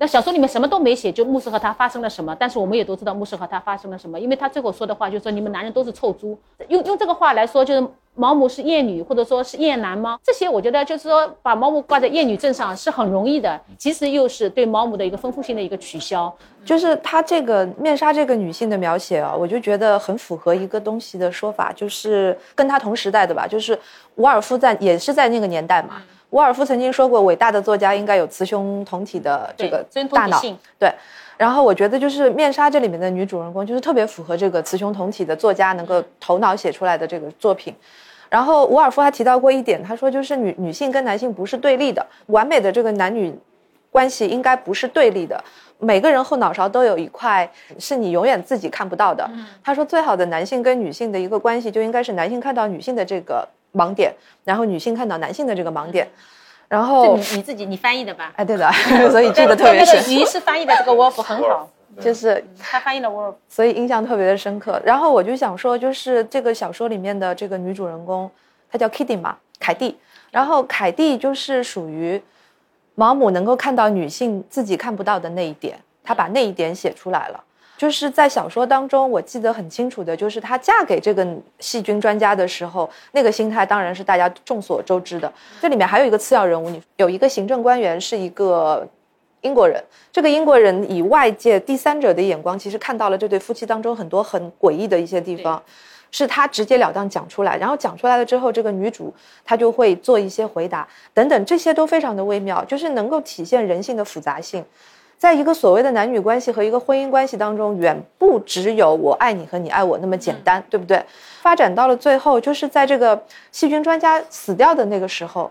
那小说里面什么都没写，就牧师和他发生了什么，但是我们也都知道牧师和他发生了什么，因为他最后说的话就是说你们男人都是臭猪，用用这个话来说就是毛姆是厌女或者说是厌男吗？这些我觉得就是说把毛姆挂在厌女症上是很容易的，其实又是对毛姆的一个丰富性的一个取消。就是他这个面纱这个女性的描写啊，我就觉得很符合一个东西的说法，就是跟他同时代的吧，就是伍尔夫在也是在那个年代嘛。伍尔夫曾经说过，伟大的作家应该有雌雄同体的这个大脑。对。然后我觉得就是《面纱》这里面的女主人公，就是特别符合这个雌雄同体的作家能够头脑写出来的这个作品。然后伍尔夫还提到过一点，他说就是女女性跟男性不是对立的，完美的这个男女关系应该不是对立的。每个人后脑勺都有一块是你永远自己看不到的。他说最好的男性跟女性的一个关系就应该是男性看到女性的这个盲点，然后女性看到男性的这个盲点。然后你你自己你翻译的吧？哎，对的，[LAUGHS] 所以记得特别深。于是翻译的这个 wolf 很好，就是他翻译的 wolf，所以印象特别的深刻。然后我就想说，就是这个小说里面的这个女主人公，她叫 Kitty 嘛，凯蒂。然后凯蒂就是属于毛姆能够看到女性自己看不到的那一点，他把那一点写出来了。就是在小说当中，我记得很清楚的，就是她嫁给这个细菌专家的时候，那个心态当然是大家众所周知的。这里面还有一个次要人物，你有一个行政官员是一个英国人，这个英国人以外界第三者的眼光，其实看到了这对夫妻当中很多很诡异的一些地方，是他直截了当讲出来，然后讲出来了之后，这个女主她就会做一些回答等等，这些都非常的微妙，就是能够体现人性的复杂性。在一个所谓的男女关系和一个婚姻关系当中，远不只有我爱你和你爱我那么简单，对不对？发展到了最后，就是在这个细菌专家死掉的那个时候，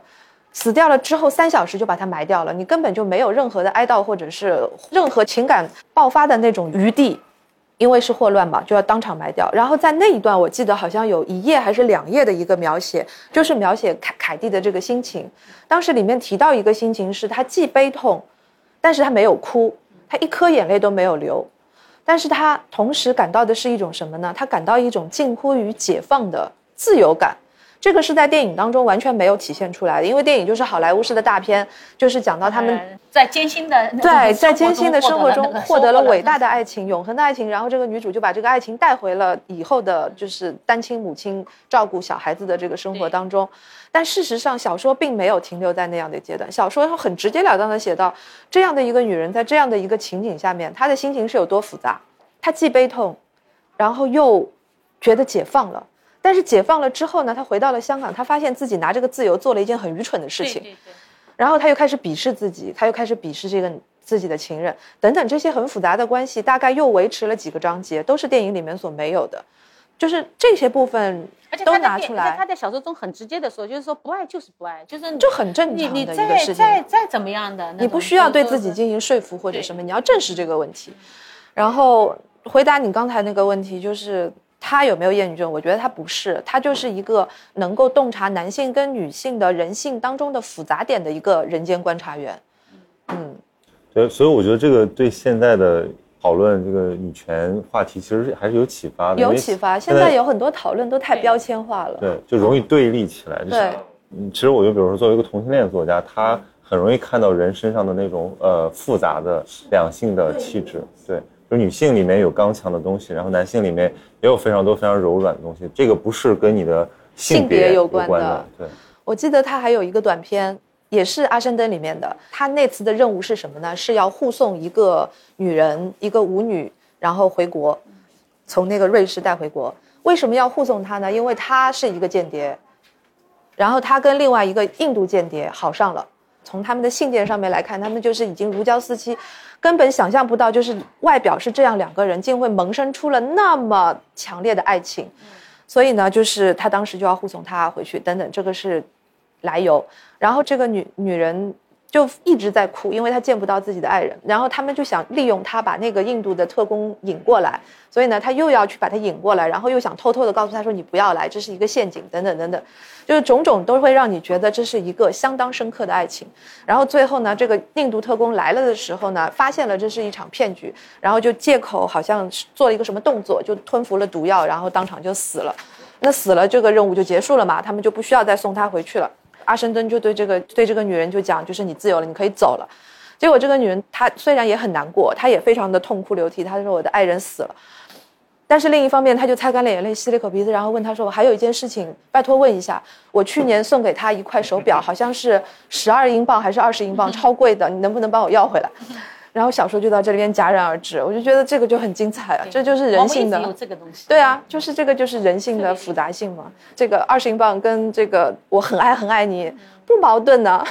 死掉了之后三小时就把他埋掉了，你根本就没有任何的哀悼或者是任何情感爆发的那种余地，因为是霍乱嘛，就要当场埋掉。然后在那一段，我记得好像有一页还是两页的一个描写，就是描写凯凯蒂的这个心情。当时里面提到一个心情是，他既悲痛。但是他没有哭，他一颗眼泪都没有流，但是他同时感到的是一种什么呢？他感到一种近乎于解放的自由感。这个是在电影当中完全没有体现出来的，因为电影就是好莱坞式的大片，就是讲到他们在艰辛的对在艰辛的生活中获得了伟大的爱情、永恒的爱情，然后这个女主就把这个爱情带回了以后的，就是单亲母亲照顾小孩子的这个生活当中。但事实上，小说并没有停留在那样的阶段，小说很直截了当的写到，这样的一个女人在这样的一个情景下面，她的心情是有多复杂，她既悲痛，然后又觉得解放了。但是解放了之后呢？他回到了香港，他发现自己拿这个自由做了一件很愚蠢的事情，然后他又开始鄙视自己，他又开始鄙视这个自己的情人，等等这些很复杂的关系，大概又维持了几个章节，都是电影里面所没有的，就是这些部分都拿出来。他在小说中很直接的说，就是说不爱就是不爱，就是就很正常的一个事情。再再怎么样的，你不需要对自己进行说服或者什么，你要正视这个问题。然后回答你刚才那个问题，就是。他有没有厌女症？我觉得他不是，他就是一个能够洞察男性跟女性的人性当中的复杂点的一个人间观察员。嗯，对，所以我觉得这个对现在的讨论这个女权话题，其实还是有启发的。有启发，现在有很多讨论都太标签化了。对，就容易对立起来。对，嗯，其实我就比如说作为一个同性恋作家，他很容易看到人身上的那种呃复杂的两性的气质。对。就女性里面有刚强的东西，然后男性里面也有非常多非常柔软的东西。这个不是跟你的性别有关的。对，我记得他还有一个短片，也是《阿山登》里面的。他那次的任务是什么呢？是要护送一个女人，一个舞女，然后回国，从那个瑞士带回国。为什么要护送她呢？因为她是一个间谍，然后她跟另外一个印度间谍好上了。从他们的信件上面来看，他们就是已经如胶似漆，根本想象不到，就是外表是这样，两个人竟会萌生出了那么强烈的爱情。所以呢，就是他当时就要护送她回去，等等，这个是来由。然后这个女女人。就一直在哭，因为他见不到自己的爱人，然后他们就想利用他把那个印度的特工引过来，所以呢，他又要去把他引过来，然后又想偷偷的告诉他说你不要来，这是一个陷阱，等等等等，就是种种都会让你觉得这是一个相当深刻的爱情。然后最后呢，这个印度特工来了的时候呢，发现了这是一场骗局，然后就借口好像做了一个什么动作，就吞服了毒药，然后当场就死了。那死了，这个任务就结束了嘛，他们就不需要再送他回去了。阿申登就对这个对这个女人就讲，就是你自由了，你可以走了。结果这个女人她虽然也很难过，她也非常的痛哭流涕。她说我的爱人死了，但是另一方面，她就擦干了眼泪，吸了一口鼻子，然后问他说：“我还有一件事情，拜托问一下。我去年送给他一块手表，好像是十二英镑还是二十英镑，超贵的，你能不能帮我要回来？”然后小说就到这里边戛然而止。我就觉得这个就很精彩啊，这就是人性的。有这个东西。对啊，就是这个就是人性的复杂性嘛。这个二十英镑跟这个我很爱很爱你不矛盾的。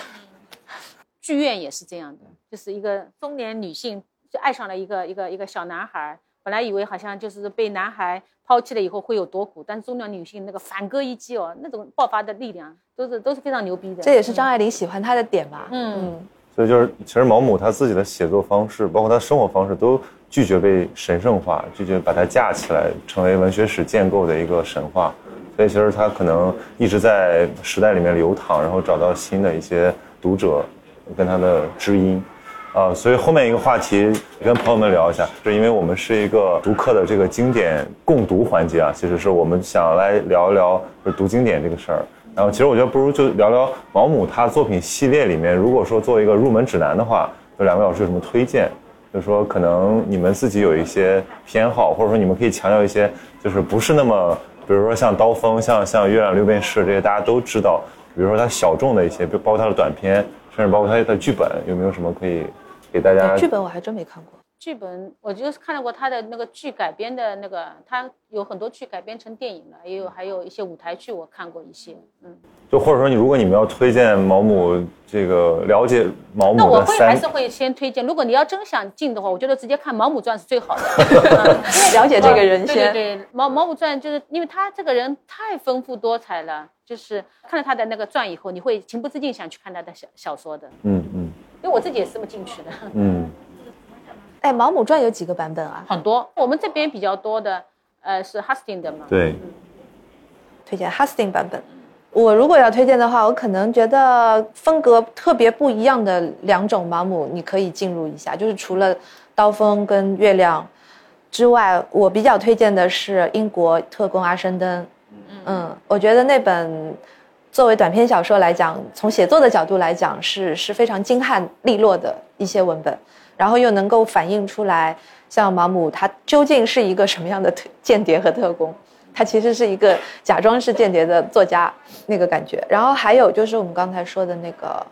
[LAUGHS] 剧院也是这样的，就是一个中年女性就爱上了一个一个一个小男孩，本来以为好像就是被男孩抛弃了以后会有多苦，但是中年女性那个反戈一击哦，那种爆发的力量都是都是非常牛逼的。这也是张爱玲喜欢他的点吧？嗯，所以就是其实毛姆他自己的写作方式，包括他生活方式，都拒绝被神圣化，拒绝把它架起来成为文学史建构的一个神话。所以其实他可能一直在时代里面流淌，然后找到新的一些读者。跟他的知音，啊，所以后面一个话题跟朋友们聊一下，是因为我们是一个读课的这个经典共读环节啊，其实是我们想来聊一聊就读经典这个事儿。然后其实我觉得不如就聊聊毛姆他作品系列里面，如果说做一个入门指南的话，有两位老师有什么推荐？就是说可能你们自己有一些偏好，或者说你们可以强调一些，就是不是那么，比如说像刀锋、像像月亮六便士这些大家都知道，比如说他小众的一些，包括他的短片。甚至包括他的剧本，有没有什么可以给大家？剧本我还真没看过。剧本我就是看到过他的那个剧改编的那个，他有很多剧改编成电影了，也有还有一些舞台剧我看过一些。嗯，就或者说你如果你们要推荐毛姆这个了解毛姆那我会还是会先推荐。如果你要真想进的话，我觉得直接看《毛姆传》是最好的 [LAUGHS] [LAUGHS] 了解这个人先。对对对，毛毛姆传就是因为他这个人太丰富多彩了。就是看了他的那个传以后，你会情不自禁想去看他的小小说的。嗯嗯，因为我自己也是这么进去的。嗯，[LAUGHS] 哎，毛姆传有几个版本啊？很多，我们这边比较多的，呃，是 Hastings 的嘛。对，推荐 Hastings 版本。我如果要推荐的话，我可能觉得风格特别不一样的两种毛姆，你可以进入一下。就是除了刀锋跟月亮之外，我比较推荐的是英国特工阿申登。嗯，我觉得那本作为短篇小说来讲，从写作的角度来讲，是是非常精悍利落的一些文本，然后又能够反映出来，像毛姆他究竟是一个什么样的间谍和特工，他其实是一个假装是间谍的作家那个感觉。然后还有就是我们刚才说的那个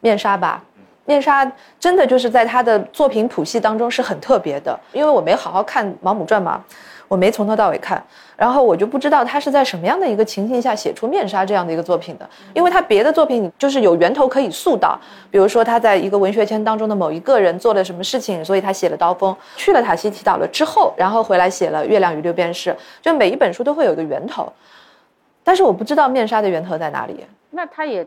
面纱吧，面纱真的就是在他的作品谱系当中是很特别的，因为我没好好看毛姆传嘛。我没从头到尾看，然后我就不知道他是在什么样的一个情境下写出《面纱》这样的一个作品的，因为他别的作品就是有源头可以溯到，比如说他在一个文学圈当中的某一个人做了什么事情，所以他写了《刀锋》，去了塔西提岛了之后，然后回来写了《月亮与六便士》，就每一本书都会有一个源头，但是我不知道《面纱》的源头在哪里。那他也。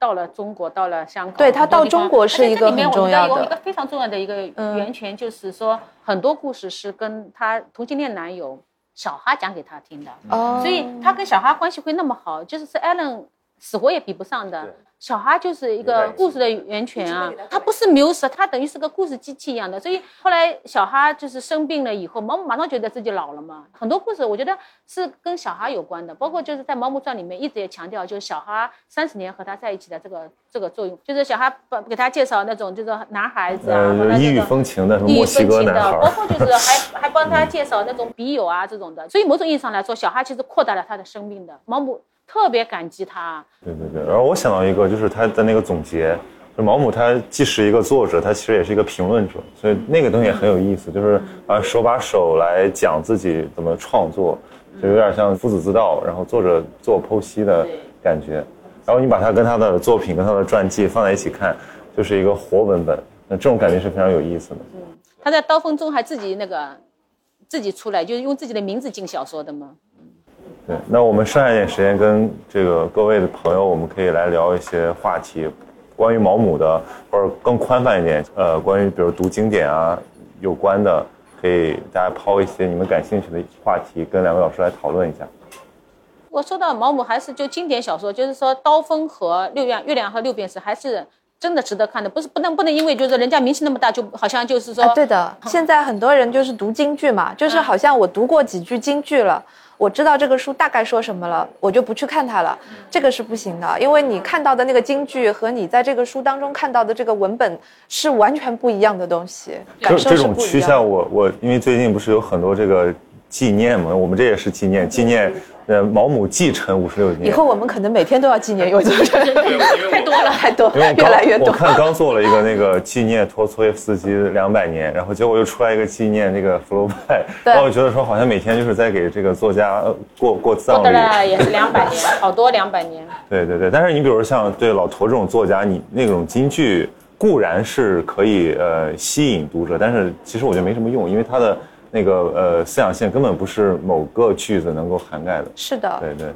到了中国，到了香港，对他到中国是一个很重要的。有一个非常重要的一个源泉，就是说很多故事是跟他同性恋男友小哈讲给他听的，所以他跟小哈关系会那么好，就是是艾伦死活也比不上的。小哈就是一个故事的源泉啊，他不是缪斯，他等于是个故事机器一样的。所以后来小哈就是生病了以后，毛姆马上觉得自己老了嘛。很多故事我觉得是跟小哈有关的，包括就是在《毛姆传》里面一直也强调，就是小哈三十年和他在一起的这个这个作用，就是小哈把给他介绍那种就是男孩子啊，异域风情的墨西哥男孩，包括就是还还帮他介绍那种笔友啊这种的。所以某种意义上来说，小哈其实扩大了他的生命的。毛姆。特别感激他。对对对，然后我想到一个，就是他的那个总结，就毛姆他既是一个作者，他其实也是一个评论者，所以那个东西也很有意思，就是啊手把手来讲自己怎么创作，就有点像夫子自道，然后作者做剖析的感觉。然后你把他跟他的作品跟他的传记放在一起看，就是一个活文本，那这种感觉是非常有意思的。嗯，他在刀锋中还自己那个自己出来，就是用自己的名字进小说的吗？对，那我们剩下一点时间跟这个各位的朋友，我们可以来聊一些话题，关于毛姆的，或者更宽泛一点，呃，关于比如读经典啊有关的，可以大家抛一些你们感兴趣的话题，跟两位老师来讨论一下。我说到毛姆，还是就经典小说，就是说《刀锋》和《六月月亮》和《六便士》，还是真的值得看的，不是不能不能因为就是人家名气那么大，就好像就是说，对的，现在很多人就是读京剧嘛，就是好像我读过几句京剧了。我知道这个书大概说什么了，我就不去看它了，这个是不行的，因为你看到的那个京剧和你在这个书当中看到的这个文本是完全不一样的东西，感受这种趋向，我我因为最近不是有很多这个纪念嘛，我们这也是纪念，纪念呃毛姆继承五十六年。以后我们可能每天都要纪念尤作者，太多了。太多，越来越多我。看刚做了一个那个纪念托斯托耶夫斯基两百年，然后结果又出来一个纪念那个福楼拜，对然后我觉得说好像每天就是在给这个作家呃过过过葬礼。的了也是两百年，[LAUGHS] 好多两百年。对对对，但是你比如像对老头这种作家，你那种京剧固然是可以呃吸引读者，但是其实我觉得没什么用，因为他的那个呃思想线根本不是某个句子能够涵盖的。是的，对对，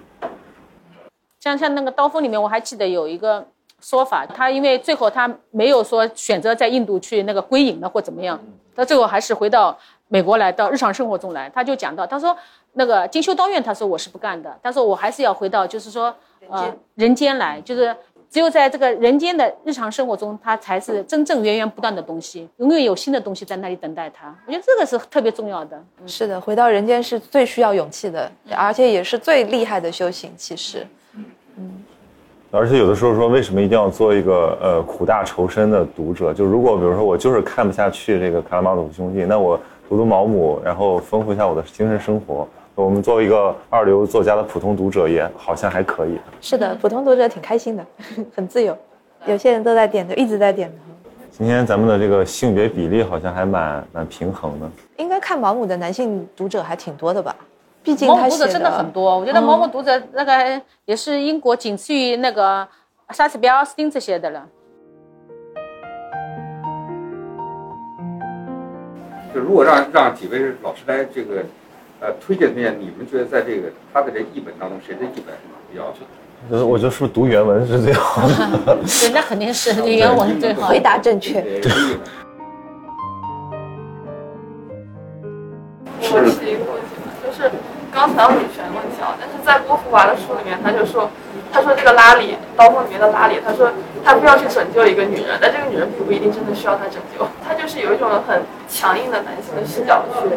像像那个刀锋里面，我还记得有一个说法，他因为最后他没有说选择在印度去那个归隐了或怎么样，他最后还是回到美国来，到日常生活中来。他就讲到，他说那个精修道院，他说我是不干的，他说我还是要回到就是说呃人间来，就是只有在这个人间的日常生活中，它才是真正源源不断的东西，永远有新的东西在那里等待它。我觉得这个是特别重要的。是的，回到人间是最需要勇气的，而且也是最厉害的修行。其实，嗯而且有的时候说，为什么一定要做一个呃苦大仇深的读者？就如果比如说我就是看不下去这个卡拉马佐夫兄弟，那我读读毛姆，然后丰富一下我的精神生活。我们作为一个二流作家的普通读者，也好像还可以。是的，普通读者挺开心的，[LAUGHS] 很自由。有些人都在点头，一直在点头。今天咱们的这个性别比例好像还蛮蛮平衡的。应该看毛姆的男性读者还挺多的吧？毕竟毛他读者真的很多，我觉得毛姆读者那个也是英国仅次于那个莎士比亚、奥斯汀这些的了。就如果让让几位老师来这个呃推荐推荐，你们觉得在这个他的这译本当中，谁的译本比较就是我觉得是不是读原文是最好的？[LAUGHS] 对，那肯定是原文最好。回答正确。我是一个问题嘛，就是刚才女权问题啊，但是在波伏娃的书里面，他就说，他说这个拉里，刀锋里面的拉里，他说他非要去拯救一个女人，但这个女人并不一定真的需要他拯救，他就是有一种很强硬的男性的视角去。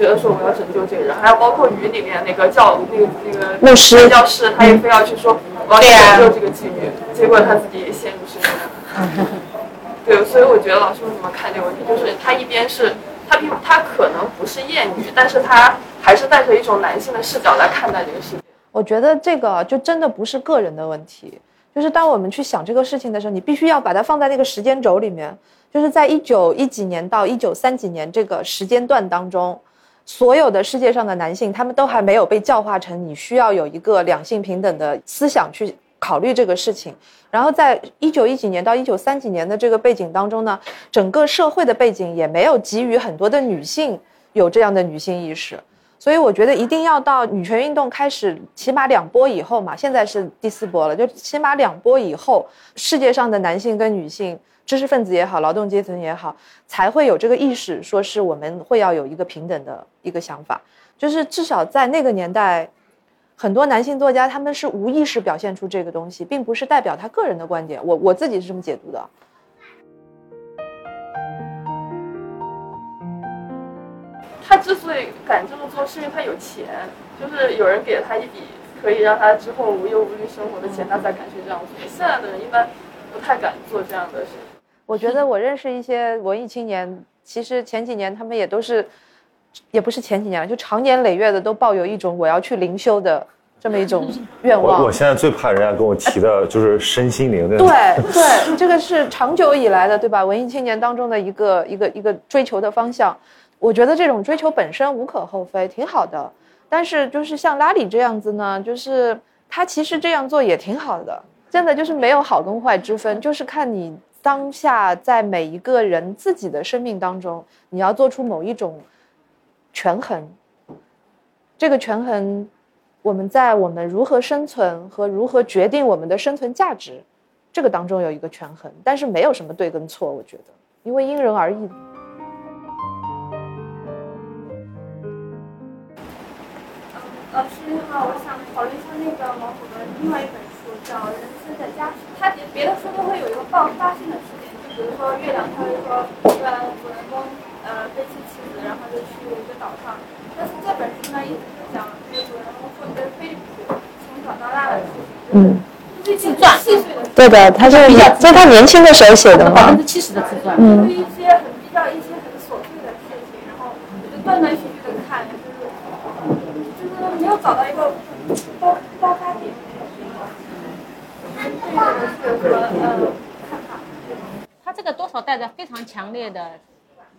觉得说我要拯救这个人，还有包括雨里面那个教那个那个牧师教士，他也非要去说我要拯救这个妓女，结果他自己也陷入深渊。[LAUGHS] 对，所以我觉得老师们怎么看这个问题？就是他一边是他并他可能不是厌女，但是他还是带着一种男性的视角来看待这个世界。我觉得这个就真的不是个人的问题，就是当我们去想这个事情的时候，你必须要把它放在那个时间轴里面，就是在一九一几年到一九三几年这个时间段当中。所有的世界上的男性，他们都还没有被教化成你需要有一个两性平等的思想去考虑这个事情。然后在一九一几年到一九三几年的这个背景当中呢，整个社会的背景也没有给予很多的女性有这样的女性意识。所以我觉得一定要到女权运动开始，起码两波以后嘛，现在是第四波了，就起码两波以后，世界上的男性跟女性。知识分子也好，劳动阶层也好，才会有这个意识，说是我们会要有一个平等的一个想法。就是至少在那个年代，很多男性作家他们是无意识表现出这个东西，并不是代表他个人的观点。我我自己是这么解读的。他之所以敢这么做，是因为他有钱，就是有人给了他一笔可以让他之后无忧无虑生活的钱，他才敢去这样做。现在的人一般不太敢做这样的事情。我觉得我认识一些文艺青年，其实前几年他们也都是，也不是前几年了，就长年累月的都抱有一种我要去灵修的这么一种 [LAUGHS] 愿望。我我现在最怕人家跟我提的就是身心灵的。对对，这个是长久以来的，对吧？文艺青年当中的一个一个一个追求的方向。我觉得这种追求本身无可厚非，挺好的。但是就是像拉里这样子呢，就是他其实这样做也挺好的，真的就是没有好跟坏之分，就是看你。当下在每一个人自己的生命当中，你要做出某一种权衡。这个权衡，我们在我们如何生存和如何决定我们的生存价值，这个当中有一个权衡，但是没有什么对跟错，我觉得，因为因人而异。老师你好，我想讨论一下那个毛姆的另外一本书，叫《人生的家属》。他别的书都会有一个爆发性的事件，就比如说月亮，他会说，一般主人公呃背弃妻子，然后就去一个岛上。但是这本书呢，一直是讲这个主人公负责菲利普从小到大的事情。嗯。自传。细碎的。对的，他是比较，这是他年轻的时候写的百分之七十的自传。嗯。对一些很比较一些很琐碎的事情，然后我就断断续续的看，就是就是没有找到一个爆爆发点。他这个多少带着非常强烈的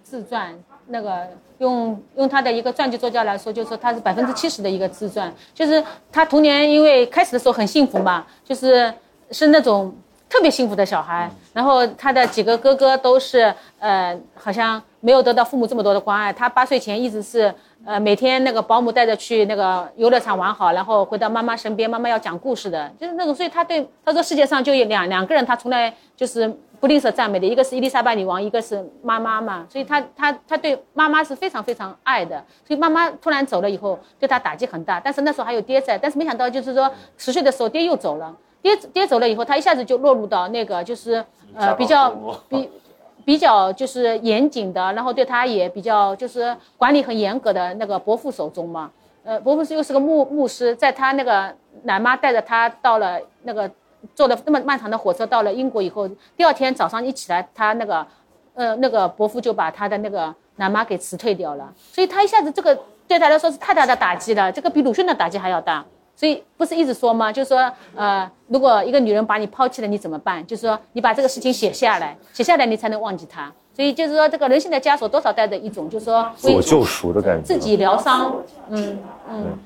自传，那个用用他的一个传记作家来说，就是说他是百分之七十的一个自传，就是他童年因为开始的时候很幸福嘛，就是是那种特别幸福的小孩，然后他的几个哥哥都是呃好像没有得到父母这么多的关爱，他八岁前一直是。呃，每天那个保姆带着去那个游乐场玩好，然后回到妈妈身边，妈妈要讲故事的，就是那种。所以他对他说世界上就有两两个人，他从来就是不吝啬赞美的，一个是伊丽莎白女王，一个是妈妈嘛。[LAUGHS] 所以他他他对妈妈是非常非常爱的。所以妈妈突然走了以后，对他打击很大。但是那时候还有爹在，但是没想到就是说十岁的时候爹又走了，爹爹走了以后，他一下子就落入到那个就是呃比较比。比较就是严谨的，然后对他也比较就是管理很严格的那个伯父手中嘛。呃，伯父是又是个牧牧师，在他那个奶妈带着他到了那个坐了那么漫长的火车到了英国以后，第二天早上一起来，他那个呃那个伯父就把他的那个奶妈给辞退掉了。所以他一下子这个对他来说是太大的打击了，这个比鲁迅的打击还要大。所以不是一直说吗？就是说，呃，如果一个女人把你抛弃了，你怎么办？就是说，你把这个事情写下来，写下来你才能忘记她。所以就是说，这个人性的枷锁多少带着一种，就是说自我救赎的感觉，自己疗伤。嗯嗯，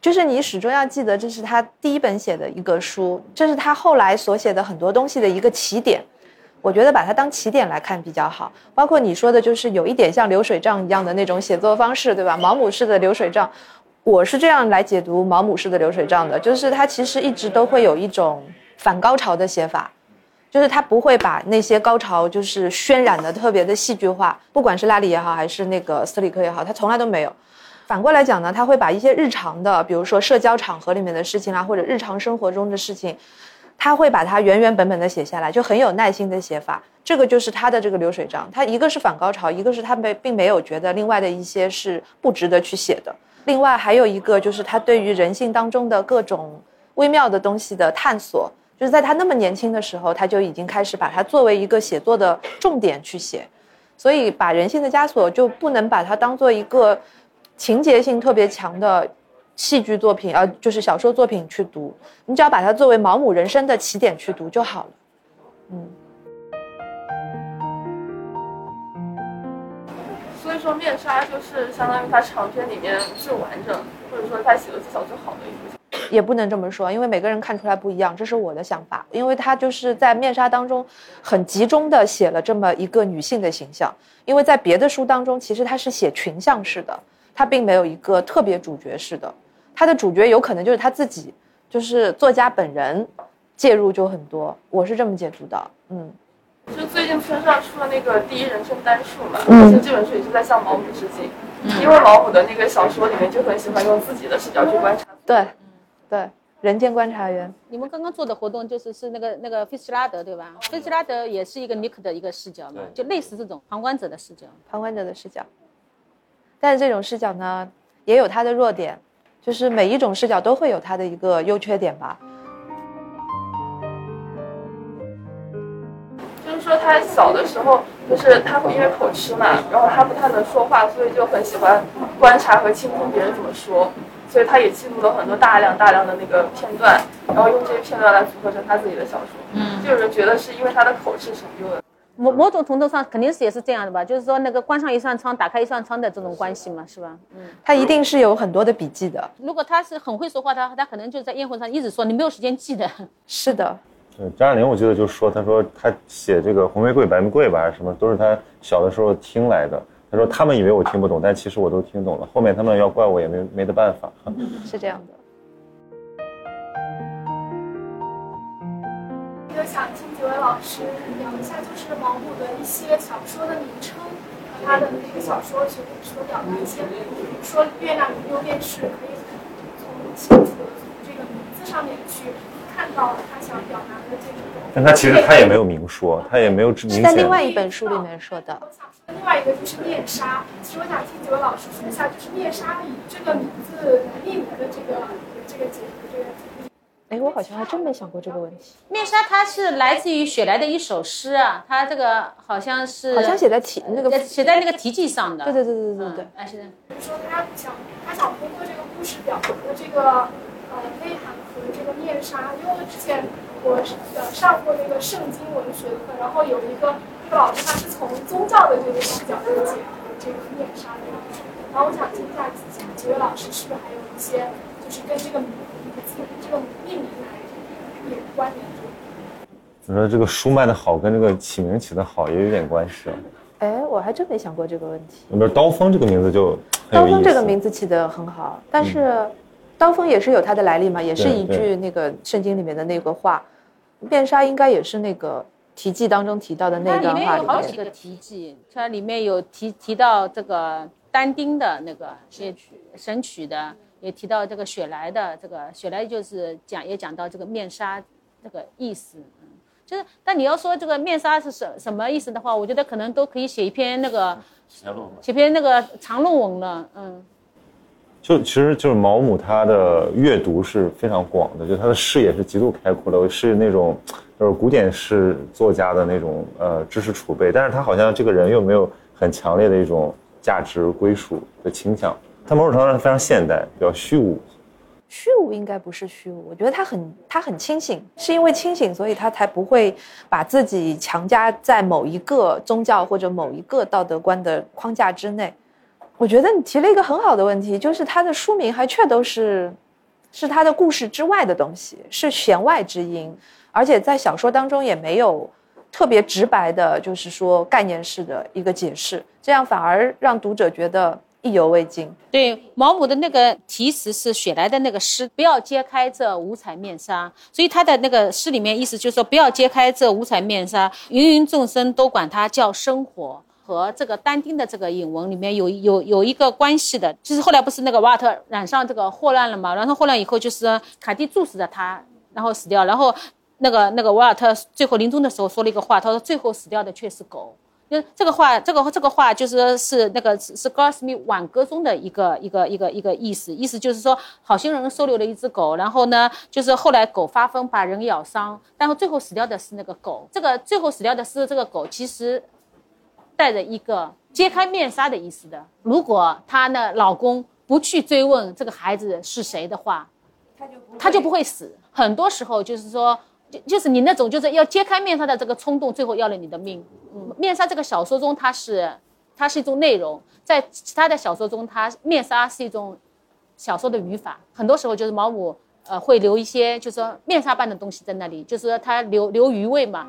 就是你始终要记得，这是他第一本写的一个书，这是他后来所写的很多东西的一个起点。我觉得把它当起点来看比较好。包括你说的，就是有一点像流水账一样的那种写作方式，对吧？毛姆式的流水账。我是这样来解读毛姆式的流水账的，就是他其实一直都会有一种反高潮的写法，就是他不会把那些高潮就是渲染的特别的戏剧化，不管是拉里也好，还是那个斯里克也好，他从来都没有。反过来讲呢，他会把一些日常的，比如说社交场合里面的事情啊，或者日常生活中的事情，他会把它原原本本的写下来，就很有耐心的写法。这个就是他的这个流水账，他一个是反高潮，一个是他没并没有觉得另外的一些是不值得去写的。另外还有一个就是他对于人性当中的各种微妙的东西的探索，就是在他那么年轻的时候，他就已经开始把它作为一个写作的重点去写，所以把人性的枷锁就不能把它当做一个情节性特别强的戏剧作品，呃，就是小说作品去读，你只要把它作为毛姆人生的起点去读就好了，嗯。以说面纱就是相当于他长篇里面最完整，或者说他写的最小最好的一部也不能这么说，因为每个人看出来不一样，这是我的想法。因为他就是在面纱当中很集中的写了这么一个女性的形象，因为在别的书当中其实他是写群像式的，他并没有一个特别主角式的，他的主角有可能就是他自己，就是作家本人介入就很多，我是这么解读的，嗯。就最近村上出了那个第一人称单数嘛，其实这本书也是在向毛姆致敬，因为毛姆的那个小说里面就很喜欢用自己的视角去观察。对，对，人间观察员。你们刚刚做的活动就是是那个那个费斯拉德对吧？费斯拉德也是一个尼克的一个视角嘛，就类似这种旁观者的视角。旁观者的视角，但是这种视角呢，也有它的弱点，就是每一种视角都会有它的一个优缺点吧。说他小的时候，就是他会因为口吃嘛，然后他不太能说话，所以就很喜欢观察和倾听别人怎么说，所以他也记录了很多大量大量的那个片段，然后用这些片段来组合成他自己的小说。嗯，就有人觉得是因为他的口吃成就的。某某种程度上肯定是也是这样的吧，就是说那个关上一扇窗，打开一扇窗的这种关系嘛，是吧？嗯，他一定是有很多的笔记的。如果他是很会说话，他他可能就在宴会上一直说，你没有时间记的。是的。对张爱玲，我记得就说，他说他写这个红玫瑰、白玫瑰吧，还是什么，都是他小的时候听来的。他说他们以为我听不懂，但其实我都听懂了。后面他们要怪我也没没得办法。[LAUGHS] 是这样的。就想听几位老师聊一下，就是毛姆的一些小说的名称和他的那个小说所所表达一些，比如说《月亮与六便士》，可以从清楚的从这个名字上面去。看到他想表达的这种，但他其实他也没有明说，他也没有明显。在另外一本书里面说的。我想说另外一个就是面纱，其实我想听几位老师说一下，就是面纱以这个名字来命名的这个这个解读这个。哎，我好像还真没想过这个问题，面纱它是来自于雪莱的一首诗啊，它这个好像是好像写在题那个，写在那个题记上的。对对对对对对嗯，哎是的。比如说他想他想通过这个故事表达的这个呃内涵和这个面纱，因为我之前我呃上过那个圣经文学课，然后有一个那个老师他是从宗教的这个视角来解读这个面纱的，然后我想听一下几位老师是不是还有一些就是跟这个名字这个命名来有关联的。你说这个书卖的好，跟这个起名起的好也有点关系啊。哎，我还真没想过这个问题。比如刀锋这个名字就刀。锋这个名字起的很好，但是刀锋也是有它的来历嘛，也是一句那个圣经里面的那个话，面纱应该也是那个题记当中提到的那它里段话面有好。几个题记，它里面有提提到这个但丁的那个神曲的，也提到这个雪莱的这个雪莱就是讲也讲到这个面纱这个意思，嗯，就是但你要说这个面纱是什什么意思的话，我觉得可能都可以写一篇那个写篇那个长论文了，嗯。就其实就是毛姆他的阅读是非常广的，就他的视野是极度开阔的，是那种就是古典式作家的那种呃知识储备，但是他好像这个人又没有很强烈的一种价值归属的倾向，他某种程度上非常现代，比较虚无。虚无应该不是虚无，我觉得他很他很清醒，是因为清醒，所以他才不会把自己强加在某一个宗教或者某一个道德观的框架之内。我觉得你提了一个很好的问题，就是他的书名还确都是，是他的故事之外的东西，是弦外之音，而且在小说当中也没有特别直白的，就是说概念式的一个解释，这样反而让读者觉得意犹未尽。对，毛姆的那个题词是雪莱的那个诗，不要揭开这五彩面纱。所以他的那个诗里面意思就是说，不要揭开这五彩面纱，芸芸众生都管它叫生活。和这个但丁的这个引文里面有有有一个关系的，就是后来不是那个瓦尔特染上这个霍乱了嘛，然后霍乱以后就是凯蒂注视着他，然后死掉，然后那个那个瓦尔特最后临终的时候说了一个话，他说最后死掉的却是狗。就这个话，这个这个话就是是那个是高尔斯密挽歌中的一个一个一个一个意思，意思就是说好心人收留了一只狗，然后呢，就是后来狗发疯把人咬伤，然后最后死掉的是那个狗。这个最后死掉的是这个狗，其实带着一个揭开面纱的意思的。如果她呢老公不去追问这个孩子是谁的话，他就不会死。很多时候就是说。就就是你那种就是要揭开面纱的这个冲动，最后要了你的命。嗯，面纱这个小说中，它是它是一种内容，在其他的小说中，它面纱是一种小说的语法。很多时候就是毛姆呃会留一些就是说面纱般的东西在那里，就是说他留留余味嘛。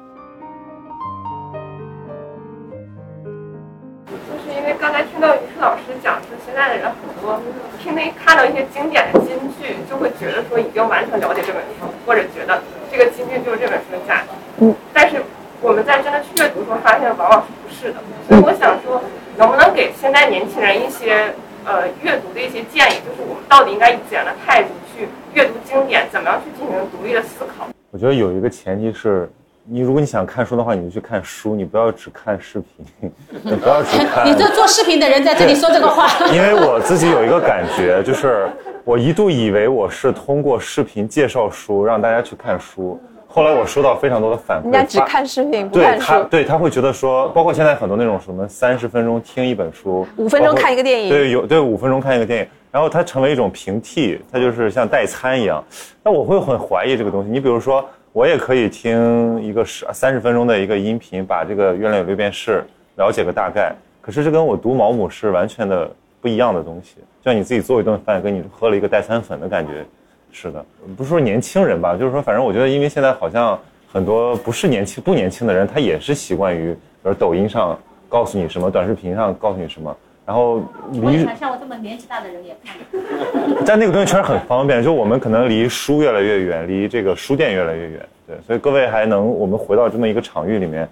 因为刚才听到于适老师讲，说现在的人很多听那看到一些经典的金句，就会觉得说已经完全了解这本书，或者觉得。这个金句就是这本书的价值，嗯，但是我们在真的去阅读中发现，往往是不是的。所以我想说，能不能给现在年轻人一些呃阅读的一些建议，就是我们到底应该以怎样的态度去阅读经典，怎么样去进行独立的思考？我觉得有一个前提是，你如果你想看书的话，你就去看书，你不要只看视频，你不要只看。你这做视频的人在这里说这个话，因为我自己有一个感觉，就是。我一度以为我是通过视频介绍书让大家去看书，后来我收到非常多的反馈，人家只看视频不看书，对他对他会觉得说，包括现在很多那种什么三十分钟听一本书，五分钟看一个电影，对有对五分钟看一个电影，然后它成为一种平替，它就是像代餐一样。那我会很怀疑这个东西。你比如说，我也可以听一个十三十分钟的一个音频，把这个《月亮有六便士》了解个大概，可是这跟我读毛姆是完全的不一样的东西。就像你自己做一顿饭，跟你喝了一个代餐粉的感觉，是的，不是说年轻人吧，就是说，反正我觉得，因为现在好像很多不是年轻不年轻的人，他也是习惯于，比如抖音上告诉你什么，短视频上告诉你什么，然后离像我这么年纪大的人也看，[LAUGHS] 但那个东西确实很方便，就我们可能离书越来越远，离这个书店越来越远，对，所以各位还能我们回到这么一个场域里面，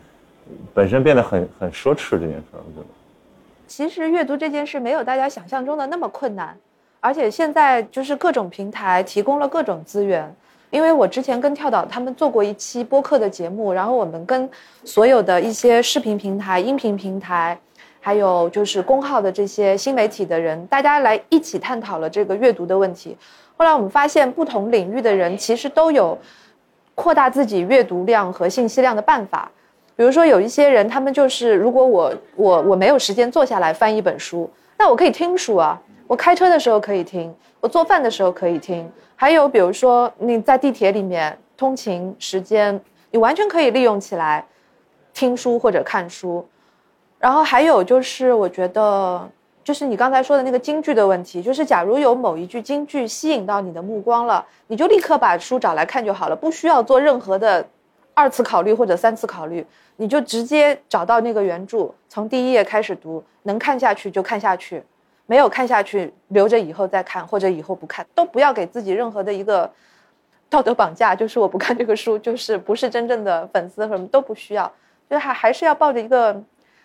本身变得很很奢侈这件事，我觉得。其实阅读这件事没有大家想象中的那么困难，而且现在就是各种平台提供了各种资源。因为我之前跟跳岛他们做过一期播客的节目，然后我们跟所有的一些视频平台、音频平台，还有就是公号的这些新媒体的人，大家来一起探讨了这个阅读的问题。后来我们发现，不同领域的人其实都有扩大自己阅读量和信息量的办法。比如说，有一些人，他们就是如果我我我没有时间坐下来翻一本书，那我可以听书啊。我开车的时候可以听，我做饭的时候可以听。还有比如说，你在地铁里面通勤时间，你完全可以利用起来听书或者看书。然后还有就是，我觉得。就是你刚才说的那个京剧的问题，就是假如有某一句京剧吸引到你的目光了，你就立刻把书找来看就好了，不需要做任何的二次考虑或者三次考虑，你就直接找到那个原著，从第一页开始读，能看下去就看下去，没有看下去留着以后再看或者以后不看，都不要给自己任何的一个道德绑架，就是我不看这个书就是不是真正的粉丝，什么都不需要，就还还是要抱着一个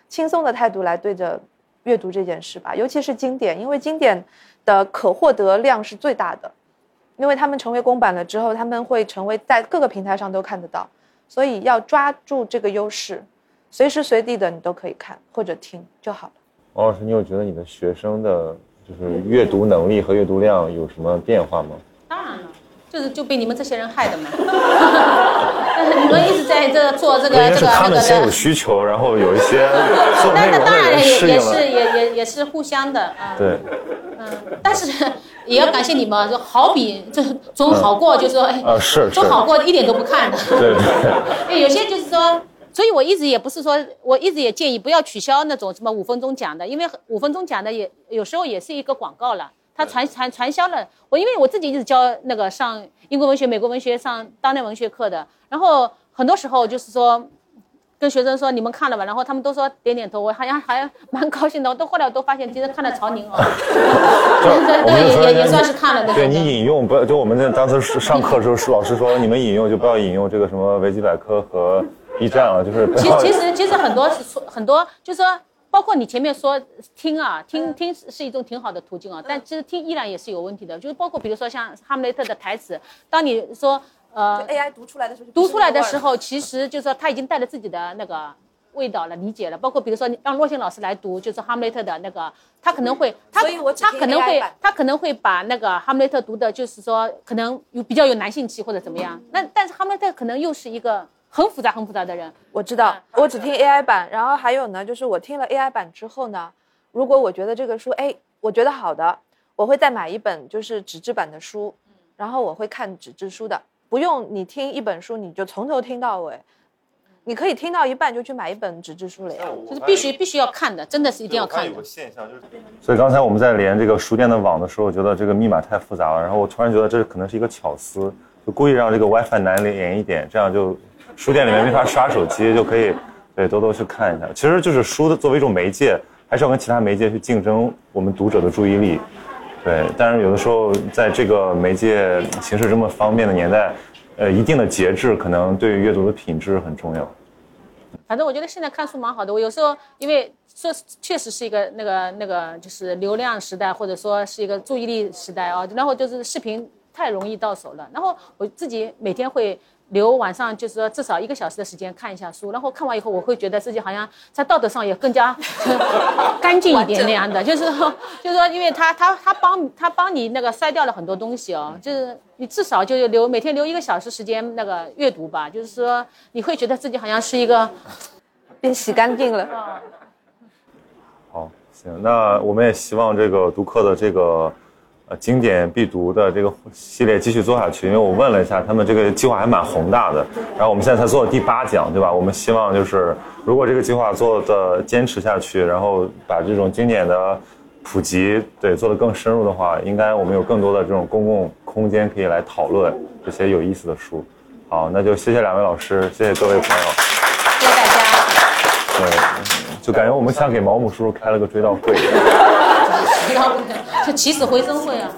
轻松的态度来对着。阅读这件事吧，尤其是经典，因为经典的可获得量是最大的，因为他们成为公版了之后，他们会成为在各个平台上都看得到，所以要抓住这个优势，随时随地的你都可以看或者听就好了。王老师，你有觉得你的学生的就是阅读能力和阅读量有什么变化吗？当然了。就是就被你们这些人害的嘛！[LAUGHS] 你们一直在这做这个这个那个的。先有需求，然后有一些 [LAUGHS] 做内容的人适应也是也也也是互相的啊。对。嗯，但是也要感谢你们，就好比这总好过，就说哎，是总好过一点都不看 [LAUGHS] 的。对对。有些就是说，所以我一直也不是说，我一直也建议不要取消那种什么五分钟讲的，因为五分钟讲的也有时候也是一个广告了。他传传传销了我，因为我自己一直教那个上英国文学、美国文学、上当代文学课的，然后很多时候就是说，跟学生说你们看了吧，然后他们都说点点头，我好像还 [LAUGHS] 蛮高兴的。都后来我都发现，其实看了曹宁哦，对，也也算是看了。对你引用不要就我们那当时上课的时候，老师说你们引用就不要引用这个什么维基百科和 B 站了，就是。其其实其实很多很多就是说。包括你前面说听啊，听听是一种挺好的途径啊，但其实听依然也是有问题的。就是包括比如说像哈姆雷特的台词，当你说呃 AI 读出来的时候，读出来的时候，其实就是说他已经带着自己的那个味道了，理解了。包括比如说让洛星老师来读，就是哈姆雷特的那个，他可能会他他可能会他可能会把那个哈姆雷特读的，就是说可能有比较有男性气或者怎么样。那但是哈姆雷特可能又是一个。很复杂、很复杂的人，我知道。我只听 AI 版，然后还有呢，就是我听了 AI 版之后呢，如果我觉得这个书，哎，我觉得好的，我会再买一本就是纸质版的书，然后我会看纸质书的。不用你听一本书，你就从头听到尾，你可以听到一半就去买一本纸质书了呀。就是必须必须要看的，真的是一定要看的。有个现象就是，所以刚才我们在连这个书店的网的时候，我觉得这个密码太复杂了，然后我突然觉得这可能是一个巧思，就故意让这个 WiFi 难连一点，这样就。书店里面没法刷手机，就可以对多多去看一下。其实就是书的作为一种媒介，还是要跟其他媒介去竞争我们读者的注意力。对，但是有的时候在这个媒介形式这么方便的年代，呃，一定的节制可能对于阅读的品质很重要。反正我觉得现在看书蛮好的。我有时候因为说确实是一个那个那个就是流量时代，或者说是一个注意力时代啊，然后就是视频太容易到手了。然后我自己每天会。留晚上就是说至少一个小时的时间看一下书，然后看完以后我会觉得自己好像在道德上也更加 [LAUGHS] 干净一点那样的，就是说就是说，因为他他他帮他帮你那个筛掉了很多东西哦，就是你至少就留每天留一个小时时间那个阅读吧，就是说你会觉得自己好像是一个变洗干净了。[LAUGHS] 好，行，那我们也希望这个读客的这个。呃，经典必读的这个系列继续做下去，因为我问了一下，他们这个计划还蛮宏大的。然后我们现在才做第八讲，对吧？我们希望就是，如果这个计划做的坚持下去，然后把这种经典的普及，对，做的更深入的话，应该我们有更多的这种公共空间可以来讨论这些有意思的书。好，那就谢谢两位老师，谢谢各位朋友，谢谢大家。对，就感觉我们像给毛姆叔叔开了个追悼会。[LAUGHS] 起死回生会啊！